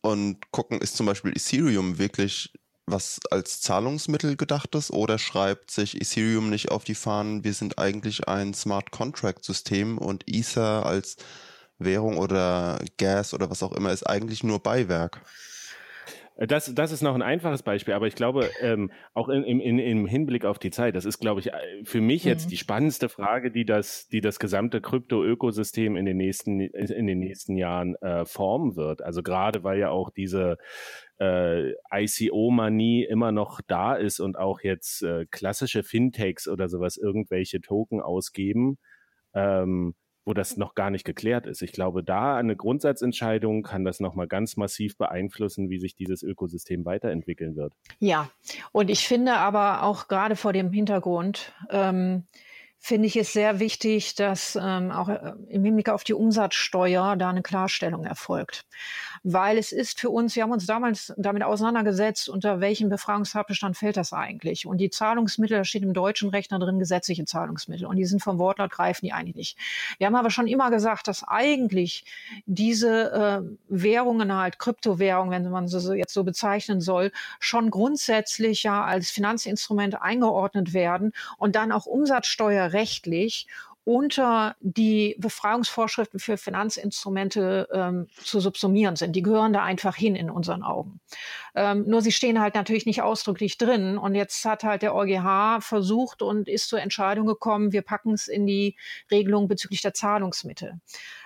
und gucken, ist zum Beispiel Ethereum wirklich was als Zahlungsmittel gedacht ist oder schreibt sich Ethereum nicht auf die Fahnen, wir sind eigentlich ein Smart Contract System und Ether als Währung oder Gas oder was auch immer ist eigentlich nur Beiwerk. Äh, das, das ist noch ein einfaches Beispiel, aber ich glaube, ähm, auch in, in, im Hinblick auf die Zeit, das ist, glaube ich, äh, für mich jetzt mhm. die spannendste Frage, die das, die das gesamte Krypto-Ökosystem in den nächsten, in den nächsten Jahren äh, formen wird. Also gerade weil ja auch diese äh, ICO-Manie immer noch da ist und auch jetzt äh, klassische Fintechs oder sowas irgendwelche Token ausgeben. Ähm, wo das noch gar nicht geklärt ist. Ich glaube, da eine Grundsatzentscheidung kann das nochmal ganz massiv beeinflussen, wie sich dieses Ökosystem weiterentwickeln wird. Ja, und ich finde aber auch gerade vor dem Hintergrund, ähm, finde ich es sehr wichtig, dass ähm, auch äh, im Hinblick auf die Umsatzsteuer da eine Klarstellung erfolgt. Weil es ist für uns, wir haben uns damals damit auseinandergesetzt, unter welchem Befragungstatbestand fällt das eigentlich. Und die Zahlungsmittel, da steht im deutschen Rechner drin gesetzliche Zahlungsmittel. Und die sind vom Wortlaut greifen die eigentlich nicht. Wir haben aber schon immer gesagt, dass eigentlich diese äh, Währungen halt, Kryptowährungen, wenn man sie jetzt so bezeichnen soll, schon grundsätzlich ja als Finanzinstrument eingeordnet werden und dann auch Umsatzsteuer rechtlich unter die Befragungsvorschriften für Finanzinstrumente ähm, zu subsumieren sind. Die gehören da einfach hin in unseren Augen. Ähm, nur sie stehen halt natürlich nicht ausdrücklich drin. Und jetzt hat halt der EuGH versucht und ist zur Entscheidung gekommen, wir packen es in die Regelung bezüglich der Zahlungsmittel.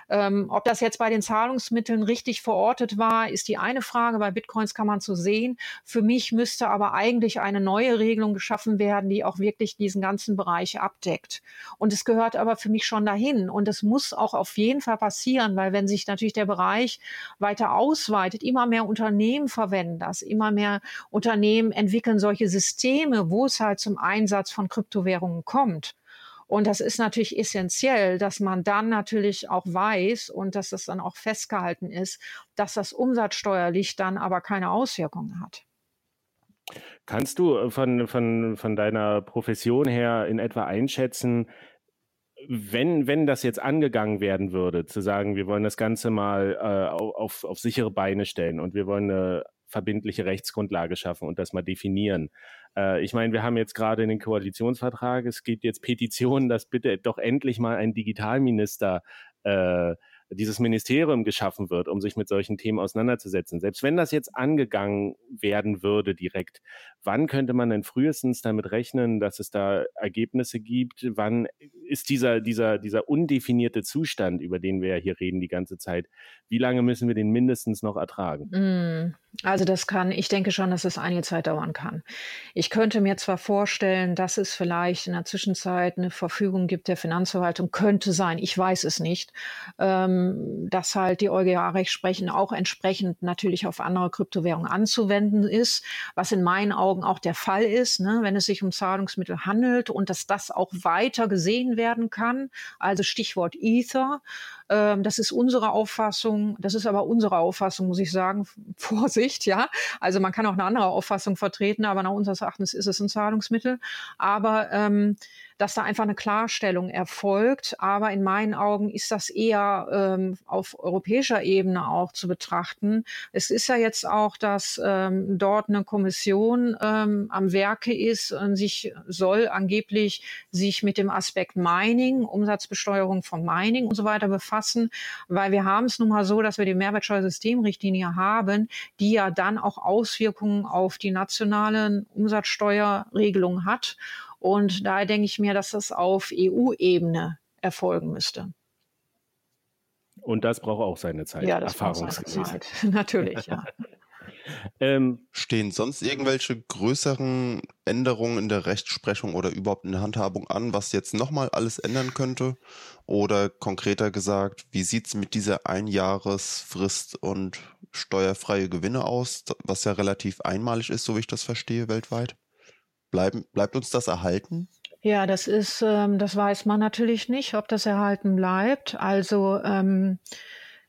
Ähm, ob das jetzt bei den Zahlungsmitteln richtig verortet war, ist die eine Frage. Bei Bitcoins kann man zu sehen. Für mich müsste aber eigentlich eine neue Regelung geschaffen werden, die auch wirklich diesen ganzen Bereich abdeckt. Und es gehört aber für mich schon dahin. Und es muss auch auf jeden Fall passieren, weil wenn sich natürlich der Bereich weiter ausweitet, immer mehr Unternehmen verwenden das, immer mehr Unternehmen entwickeln solche Systeme, wo es halt zum Einsatz von Kryptowährungen kommt. Und das ist natürlich essentiell, dass man dann natürlich auch weiß und dass das dann auch festgehalten ist, dass das umsatzsteuerlich dann aber keine Auswirkungen hat. Kannst du äh, von, von, von deiner Profession her in etwa einschätzen, wenn, wenn das jetzt angegangen werden würde, zu sagen, wir wollen das Ganze mal äh, auf, auf sichere Beine stellen und wir wollen eine verbindliche Rechtsgrundlage schaffen und das mal definieren. Äh, ich meine, wir haben jetzt gerade in den Koalitionsvertrag, es gibt jetzt Petitionen, dass bitte doch endlich mal ein Digitalminister äh, dieses Ministerium geschaffen wird, um sich mit solchen Themen auseinanderzusetzen. Selbst wenn das jetzt angegangen werden würde direkt, wann könnte man denn frühestens damit rechnen, dass es da Ergebnisse gibt? Wann ist dieser, dieser, dieser undefinierte Zustand, über den wir ja hier reden die ganze Zeit, wie lange müssen wir den mindestens noch ertragen? Mm, also das kann, ich denke schon, dass es einige Zeit dauern kann. Ich könnte mir zwar vorstellen, dass es vielleicht in der Zwischenzeit eine Verfügung gibt der Finanzverwaltung, könnte sein, ich weiß es nicht, ähm, dass halt die EuGH-Rechtsprechung auch entsprechend natürlich auf andere Kryptowährungen anzuwenden ist, was in meinen Augen auch der Fall ist, ne, wenn es sich um Zahlungsmittel handelt und dass das auch weiter gesehen werden kann. Also Stichwort Ether. Ähm, das ist unsere Auffassung. Das ist aber unsere Auffassung, muss ich sagen. Vorsicht, ja. Also man kann auch eine andere Auffassung vertreten, aber nach unseres Erachtens ist es ein Zahlungsmittel. Aber ähm, dass da einfach eine Klarstellung erfolgt. Aber in meinen Augen ist das eher ähm, auf europäischer Ebene auch zu betrachten. Es ist ja jetzt auch, dass ähm, dort eine Kommission ähm, am Werke ist und sich soll angeblich sich mit dem Aspekt Mining, Umsatzbesteuerung vom Mining und so weiter befassen weil wir haben es nun mal so, dass wir die Mehrwertsteuersystemrichtlinie haben, die ja dann auch Auswirkungen auf die nationalen Umsatzsteuerregelungen hat. Und daher denke ich mir, dass das auf EU-Ebene erfolgen müsste. Und das braucht auch seine Zeit. Ja, das braucht seine Zeit. Natürlich, ja. Ähm, Stehen sonst irgendwelche größeren Änderungen in der Rechtsprechung oder überhaupt in der Handhabung an, was jetzt nochmal alles ändern könnte? Oder konkreter gesagt, wie sieht es mit dieser Einjahresfrist und steuerfreie Gewinne aus, was ja relativ einmalig ist, so wie ich das verstehe, weltweit? Bleiben, bleibt uns das erhalten? Ja, das ist, ähm, das weiß man natürlich nicht, ob das erhalten bleibt. Also ähm,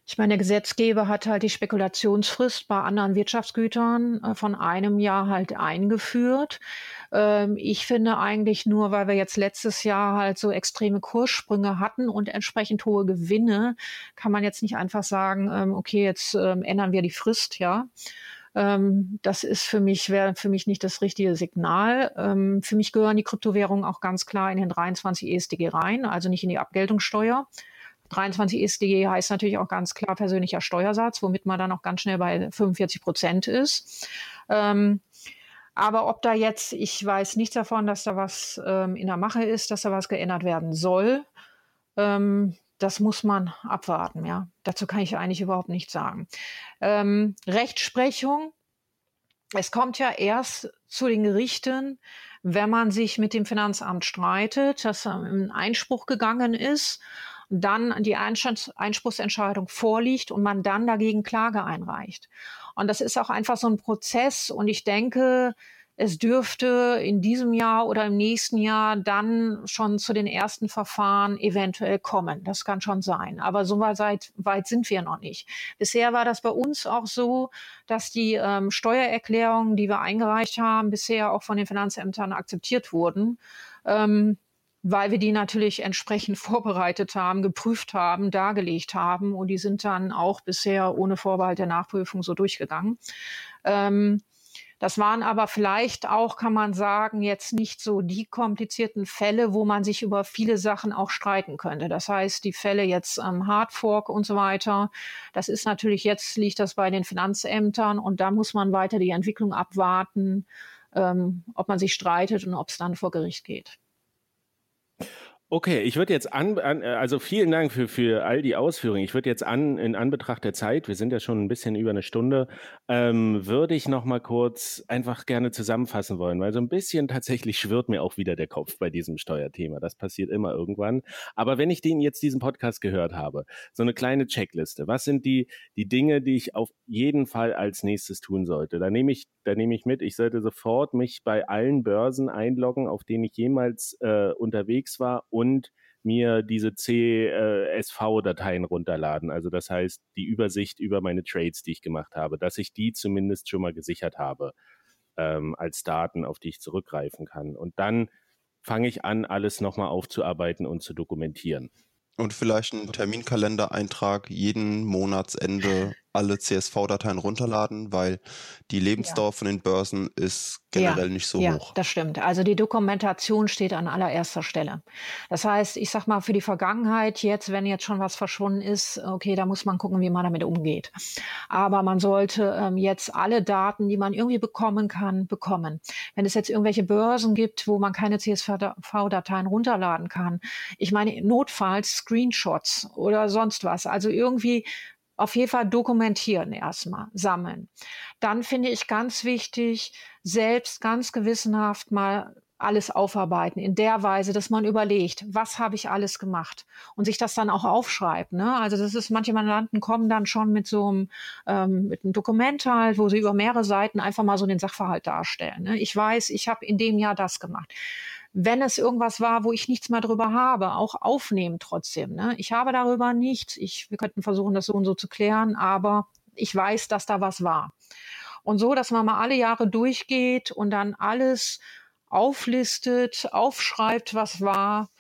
ich meine, der Gesetzgeber hat halt die Spekulationsfrist bei anderen Wirtschaftsgütern äh, von einem Jahr halt eingeführt. Ähm, ich finde eigentlich nur, weil wir jetzt letztes Jahr halt so extreme Kurssprünge hatten und entsprechend hohe Gewinne, kann man jetzt nicht einfach sagen, ähm, okay, jetzt ähm, ändern wir die Frist, ja. Das ist für mich, wäre für mich nicht das richtige Signal. für mich gehören die Kryptowährungen auch ganz klar in den 23 ESDG rein, also nicht in die Abgeltungssteuer. 23 ESDG heißt natürlich auch ganz klar persönlicher Steuersatz, womit man dann auch ganz schnell bei 45 Prozent ist. Ähm, aber ob da jetzt, ich weiß nichts davon, dass da was ähm, in der Mache ist, dass da was geändert werden soll. Ähm, das muss man abwarten, ja. Dazu kann ich eigentlich überhaupt nichts sagen. Ähm, Rechtsprechung. Es kommt ja erst zu den Gerichten, wenn man sich mit dem Finanzamt streitet, dass ein Einspruch gegangen ist dann die Einspruchsentscheidung vorliegt und man dann dagegen Klage einreicht. Und das ist auch einfach so ein Prozess und ich denke, es dürfte in diesem Jahr oder im nächsten Jahr dann schon zu den ersten Verfahren eventuell kommen. Das kann schon sein. Aber so weit, weit sind wir noch nicht. Bisher war das bei uns auch so, dass die ähm, Steuererklärungen, die wir eingereicht haben, bisher auch von den Finanzämtern akzeptiert wurden. Ähm, weil wir die natürlich entsprechend vorbereitet haben, geprüft haben, dargelegt haben und die sind dann auch bisher ohne Vorbehalt der Nachprüfung so durchgegangen. Ähm, das waren aber vielleicht auch, kann man sagen, jetzt nicht so die komplizierten Fälle, wo man sich über viele Sachen auch streiten könnte. Das heißt, die Fälle jetzt am ähm, Hardfork und so weiter, das ist natürlich jetzt liegt das bei den Finanzämtern und da muss man weiter die Entwicklung abwarten, ähm, ob man sich streitet und ob es dann vor Gericht geht. Okay, ich würde jetzt an, an, also vielen Dank für, für all die Ausführungen. Ich würde jetzt an, in Anbetracht der Zeit, wir sind ja schon ein bisschen über eine Stunde, ähm, würde ich noch mal kurz einfach gerne zusammenfassen wollen, weil so ein bisschen tatsächlich schwirrt mir auch wieder der Kopf bei diesem Steuerthema. Das passiert immer irgendwann. Aber wenn ich den jetzt diesen Podcast gehört habe, so eine kleine Checkliste. Was sind die, die Dinge, die ich auf jeden Fall als nächstes tun sollte? Da nehme ich, da nehme ich mit, ich sollte sofort mich bei allen Börsen einloggen, auf denen ich jemals äh, unterwegs war und mir diese CSV-Dateien runterladen. Also das heißt, die Übersicht über meine Trades, die ich gemacht habe, dass ich die zumindest schon mal gesichert habe ähm, als Daten, auf die ich zurückgreifen kann. Und dann fange ich an, alles nochmal aufzuarbeiten und zu dokumentieren. Und vielleicht einen Terminkalendereintrag jeden Monatsende alle CSV-Dateien runterladen, weil die Lebensdauer ja. von den Börsen ist generell ja, nicht so ja, hoch. Das stimmt. Also die Dokumentation steht an allererster Stelle. Das heißt, ich sag mal, für die Vergangenheit jetzt, wenn jetzt schon was verschwunden ist, okay, da muss man gucken, wie man damit umgeht. Aber man sollte ähm, jetzt alle Daten, die man irgendwie bekommen kann, bekommen. Wenn es jetzt irgendwelche Börsen gibt, wo man keine CSV-Dateien runterladen kann, ich meine, notfalls Screenshots oder sonst was. Also irgendwie auf jeden Fall dokumentieren erstmal, sammeln. Dann finde ich ganz wichtig, selbst ganz gewissenhaft mal alles aufarbeiten in der Weise, dass man überlegt, was habe ich alles gemacht und sich das dann auch aufschreibt. Ne? Also das ist, manche Mandanten kommen dann schon mit so einem, ähm, mit einem Dokument halt, wo sie über mehrere Seiten einfach mal so den Sachverhalt darstellen. Ne? Ich weiß, ich habe in dem Jahr das gemacht wenn es irgendwas war, wo ich nichts mehr drüber habe, auch aufnehmen trotzdem. Ne? Ich habe darüber nichts. Ich, wir könnten versuchen, das so und so zu klären, aber ich weiß, dass da was war. Und so, dass man mal alle Jahre durchgeht und dann alles auflistet, aufschreibt, was war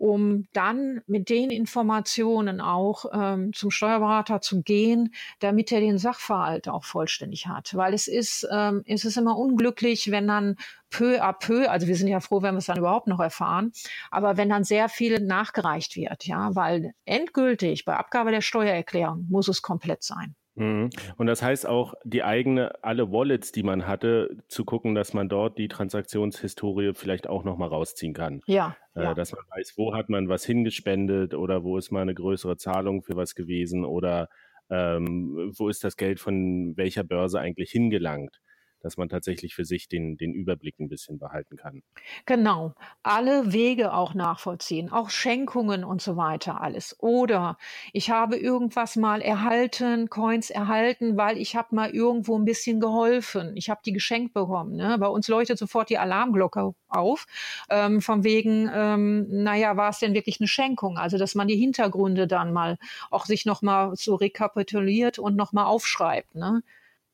um dann mit den Informationen auch ähm, zum Steuerberater zu gehen, damit er den Sachverhalt auch vollständig hat. Weil es ist, ähm, es ist immer unglücklich, wenn dann peu à peu, also wir sind ja froh, wenn wir es dann überhaupt noch erfahren, aber wenn dann sehr viel nachgereicht wird, ja, weil endgültig bei Abgabe der Steuererklärung muss es komplett sein. Mhm. Und das heißt auch, die eigene, alle Wallets, die man hatte, zu gucken, dass man dort die Transaktionshistorie vielleicht auch nochmal rausziehen kann. Ja, äh, ja. Dass man weiß, wo hat man was hingespendet oder wo ist mal eine größere Zahlung für was gewesen oder ähm, wo ist das Geld von welcher Börse eigentlich hingelangt dass man tatsächlich für sich den, den Überblick ein bisschen behalten kann. Genau. Alle Wege auch nachvollziehen, auch Schenkungen und so weiter alles. Oder ich habe irgendwas mal erhalten, Coins erhalten, weil ich habe mal irgendwo ein bisschen geholfen. Ich habe die geschenkt bekommen. Ne? Bei uns leuchtet sofort die Alarmglocke auf, ähm, von wegen, ähm, naja, war es denn wirklich eine Schenkung? Also, dass man die Hintergründe dann mal auch sich nochmal so rekapituliert und nochmal aufschreibt. Ne?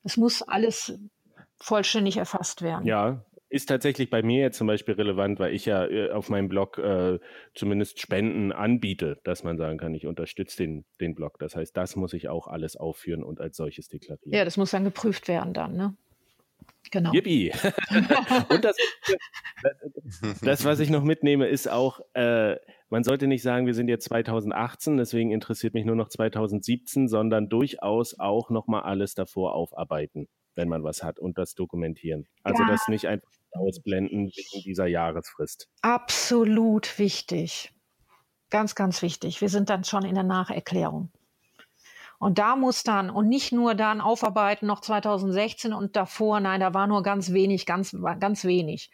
Es muss alles vollständig erfasst werden. Ja, ist tatsächlich bei mir jetzt zum Beispiel relevant, weil ich ja äh, auf meinem Blog äh, zumindest Spenden anbiete, dass man sagen kann, ich unterstütze den, den Blog. Das heißt, das muss ich auch alles aufführen und als solches deklarieren. Ja, das muss dann geprüft werden dann, ne? Genau. Yippie. und das, das, was ich noch mitnehme, ist auch, äh, man sollte nicht sagen, wir sind jetzt 2018, deswegen interessiert mich nur noch 2017, sondern durchaus auch nochmal alles davor aufarbeiten wenn man was hat und das dokumentieren. Also ja. das nicht einfach ausblenden wegen dieser Jahresfrist. Absolut wichtig. Ganz, ganz wichtig. Wir sind dann schon in der Nacherklärung. Und da muss dann, und nicht nur dann aufarbeiten noch 2016 und davor, nein, da war nur ganz wenig, ganz, ganz wenig.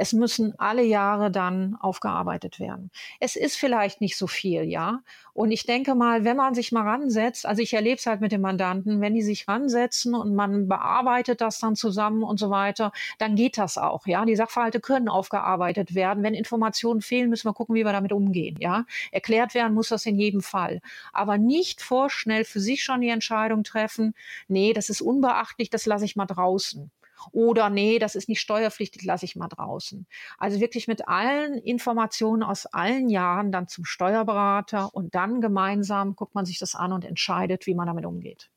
Es müssen alle Jahre dann aufgearbeitet werden. Es ist vielleicht nicht so viel, ja. Und ich denke mal, wenn man sich mal ransetzt, also ich erlebe es halt mit den Mandanten, wenn die sich ransetzen und man bearbeitet das dann zusammen und so weiter, dann geht das auch, ja. Die Sachverhalte können aufgearbeitet werden. Wenn Informationen fehlen, müssen wir gucken, wie wir damit umgehen, ja. Erklärt werden muss das in jedem Fall. Aber nicht vorschnell für sich schon die Entscheidung treffen, nee, das ist unbeachtlich, das lasse ich mal draußen. Oder nee, das ist nicht steuerpflichtig, lasse ich mal draußen. Also wirklich mit allen Informationen aus allen Jahren dann zum Steuerberater und dann gemeinsam guckt man sich das an und entscheidet, wie man damit umgeht.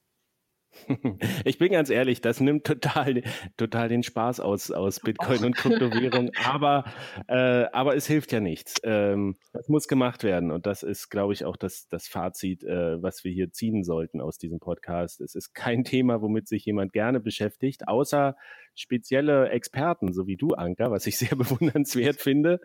Ich bin ganz ehrlich, das nimmt total, total den Spaß aus, aus Bitcoin und Kryptowährung, aber, äh, aber es hilft ja nichts. Ähm, das muss gemacht werden und das ist, glaube ich, auch das, das Fazit, äh, was wir hier ziehen sollten aus diesem Podcast. Es ist kein Thema, womit sich jemand gerne beschäftigt, außer spezielle Experten, so wie du, Anka, was ich sehr bewundernswert finde.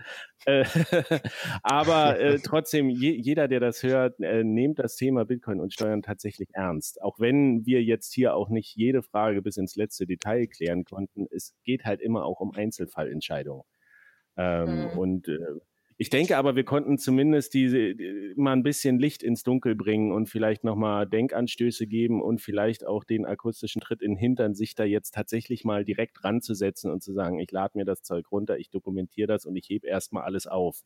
Äh, aber äh, trotzdem, je, jeder, der das hört, äh, nehmt das Thema Bitcoin und Steuern tatsächlich ernst. Auch wenn wir jetzt hier auch nicht jede Frage bis ins letzte Detail klären konnten, es geht halt immer auch um Einzelfallentscheidungen. Ähm, mhm. Und äh, ich denke aber, wir konnten zumindest diese mal ein bisschen Licht ins Dunkel bringen und vielleicht nochmal Denkanstöße geben und vielleicht auch den akustischen Tritt in den Hintern, sich da jetzt tatsächlich mal direkt ranzusetzen und zu sagen, ich lade mir das Zeug runter, ich dokumentiere das und ich hebe erstmal alles auf.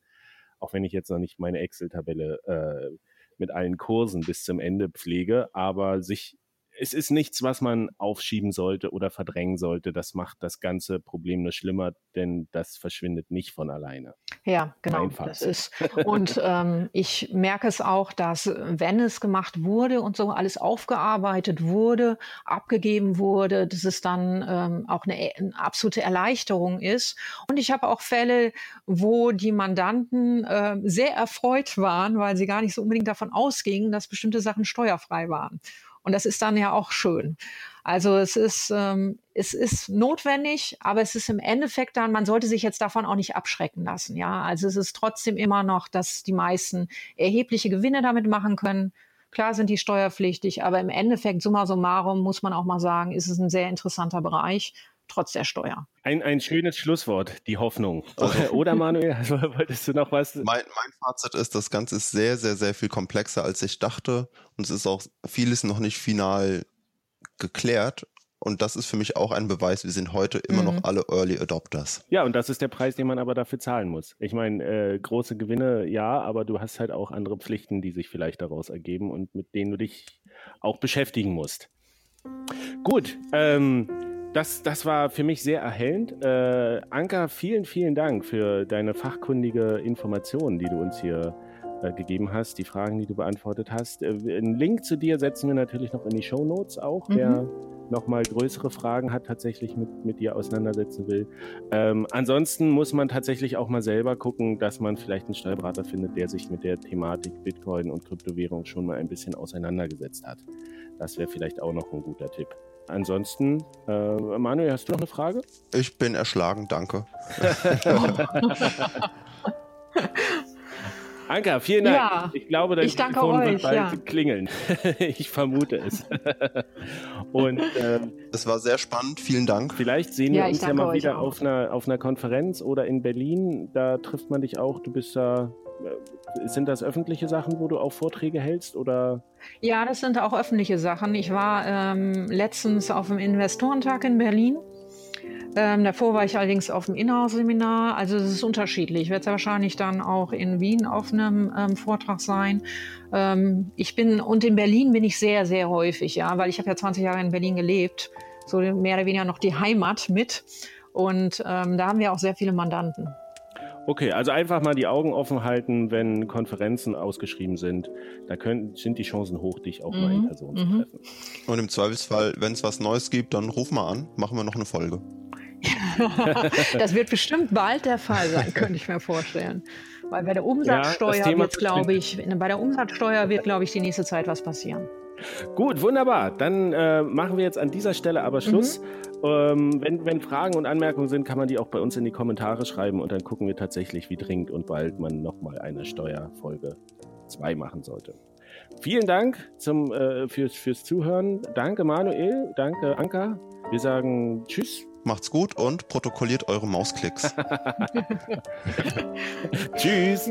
Auch wenn ich jetzt noch nicht meine Excel-Tabelle äh, mit allen Kursen bis zum Ende pflege, aber sich es ist nichts, was man aufschieben sollte oder verdrängen sollte. Das macht das ganze Problem nur schlimmer, denn das verschwindet nicht von alleine. Ja, genau. Das ist, und ähm, ich merke es auch, dass wenn es gemacht wurde und so alles aufgearbeitet wurde, abgegeben wurde, dass es dann ähm, auch eine, eine, absolute Erleichterung ist. Und ich habe auch Fälle, wo die Mandanten äh, sehr erfreut waren, weil sie gar nicht so unbedingt davon ausgingen, dass bestimmte Sachen steuerfrei waren. Und das ist dann ja auch schön. Also es ist, ähm, es ist notwendig, aber es ist im Endeffekt dann, man sollte sich jetzt davon auch nicht abschrecken lassen. Ja, also es ist trotzdem immer noch, dass die meisten erhebliche Gewinne damit machen können. Klar sind die steuerpflichtig, aber im Endeffekt, summa summarum, muss man auch mal sagen, ist es ein sehr interessanter Bereich trotz der Steuer. Ein, ein schönes Schlusswort, die Hoffnung. Oder Manuel, wolltest du noch was? Mein, mein Fazit ist, das Ganze ist sehr, sehr, sehr viel komplexer, als ich dachte. Und es ist auch vieles noch nicht final geklärt. Und das ist für mich auch ein Beweis, wir sind heute immer mhm. noch alle Early Adopters. Ja, und das ist der Preis, den man aber dafür zahlen muss. Ich meine, äh, große Gewinne, ja, aber du hast halt auch andere Pflichten, die sich vielleicht daraus ergeben und mit denen du dich auch beschäftigen musst. Gut, ähm, das, das war für mich sehr erhellend. Äh, Anka, vielen, vielen Dank für deine fachkundige Information, die du uns hier äh, gegeben hast, die Fragen, die du beantwortet hast. Äh, einen Link zu dir setzen wir natürlich noch in die Show Notes auch, mhm. wer nochmal größere Fragen hat, tatsächlich mit, mit dir auseinandersetzen will. Ähm, ansonsten muss man tatsächlich auch mal selber gucken, dass man vielleicht einen Steuerberater findet, der sich mit der Thematik Bitcoin und Kryptowährung schon mal ein bisschen auseinandergesetzt hat. Das wäre vielleicht auch noch ein guter Tipp. Ansonsten, äh, Manuel, hast du noch eine Frage? Ich bin erschlagen, danke. Anka, vielen Dank. Ja, ich glaube, dein ich Telefon euch, wird bald ja. klingeln. ich vermute es. Und ähm, es war sehr spannend. Vielen Dank. Vielleicht sehen ja, wir uns ja mal wieder auf einer, auf einer Konferenz oder in Berlin. Da trifft man dich auch. Du bist da. Äh, sind das öffentliche Sachen, wo du auch Vorträge hältst oder? Ja, das sind auch öffentliche Sachen. Ich war ähm, letztens auf dem Investorentag in Berlin ähm, davor war ich allerdings auf dem Inhouse-Seminar. Also es ist unterschiedlich. Ich werde wahrscheinlich dann auch in Wien auf einem ähm, Vortrag sein. Ähm, ich bin und in Berlin bin ich sehr, sehr häufig, ja, weil ich habe ja 20 Jahre in Berlin gelebt. So mehr oder weniger noch die Heimat mit. Und ähm, da haben wir auch sehr viele Mandanten. Okay, also einfach mal die Augen offen halten, wenn Konferenzen ausgeschrieben sind. Da können, sind die Chancen hoch, dich auch mhm. mal in mhm. Person zu mhm. treffen. Und im Zweifelsfall, wenn es was Neues gibt, dann ruf mal an, machen wir noch eine Folge. das wird bestimmt bald der Fall sein, könnte ich mir vorstellen. Weil bei der Umsatzsteuer ja, wird, glaube ich, bei der Umsatzsteuer wird, glaube ich, die nächste Zeit was passieren. Gut, wunderbar. Dann äh, machen wir jetzt an dieser Stelle aber Schluss. Mhm. Ähm, wenn, wenn Fragen und Anmerkungen sind, kann man die auch bei uns in die Kommentare schreiben und dann gucken wir tatsächlich, wie dringend und bald man nochmal eine Steuerfolge 2 machen sollte. Vielen Dank zum, äh, fürs, fürs Zuhören. Danke Manuel, danke Anka. Wir sagen Tschüss Macht's gut und protokolliert eure Mausklicks. Tschüss.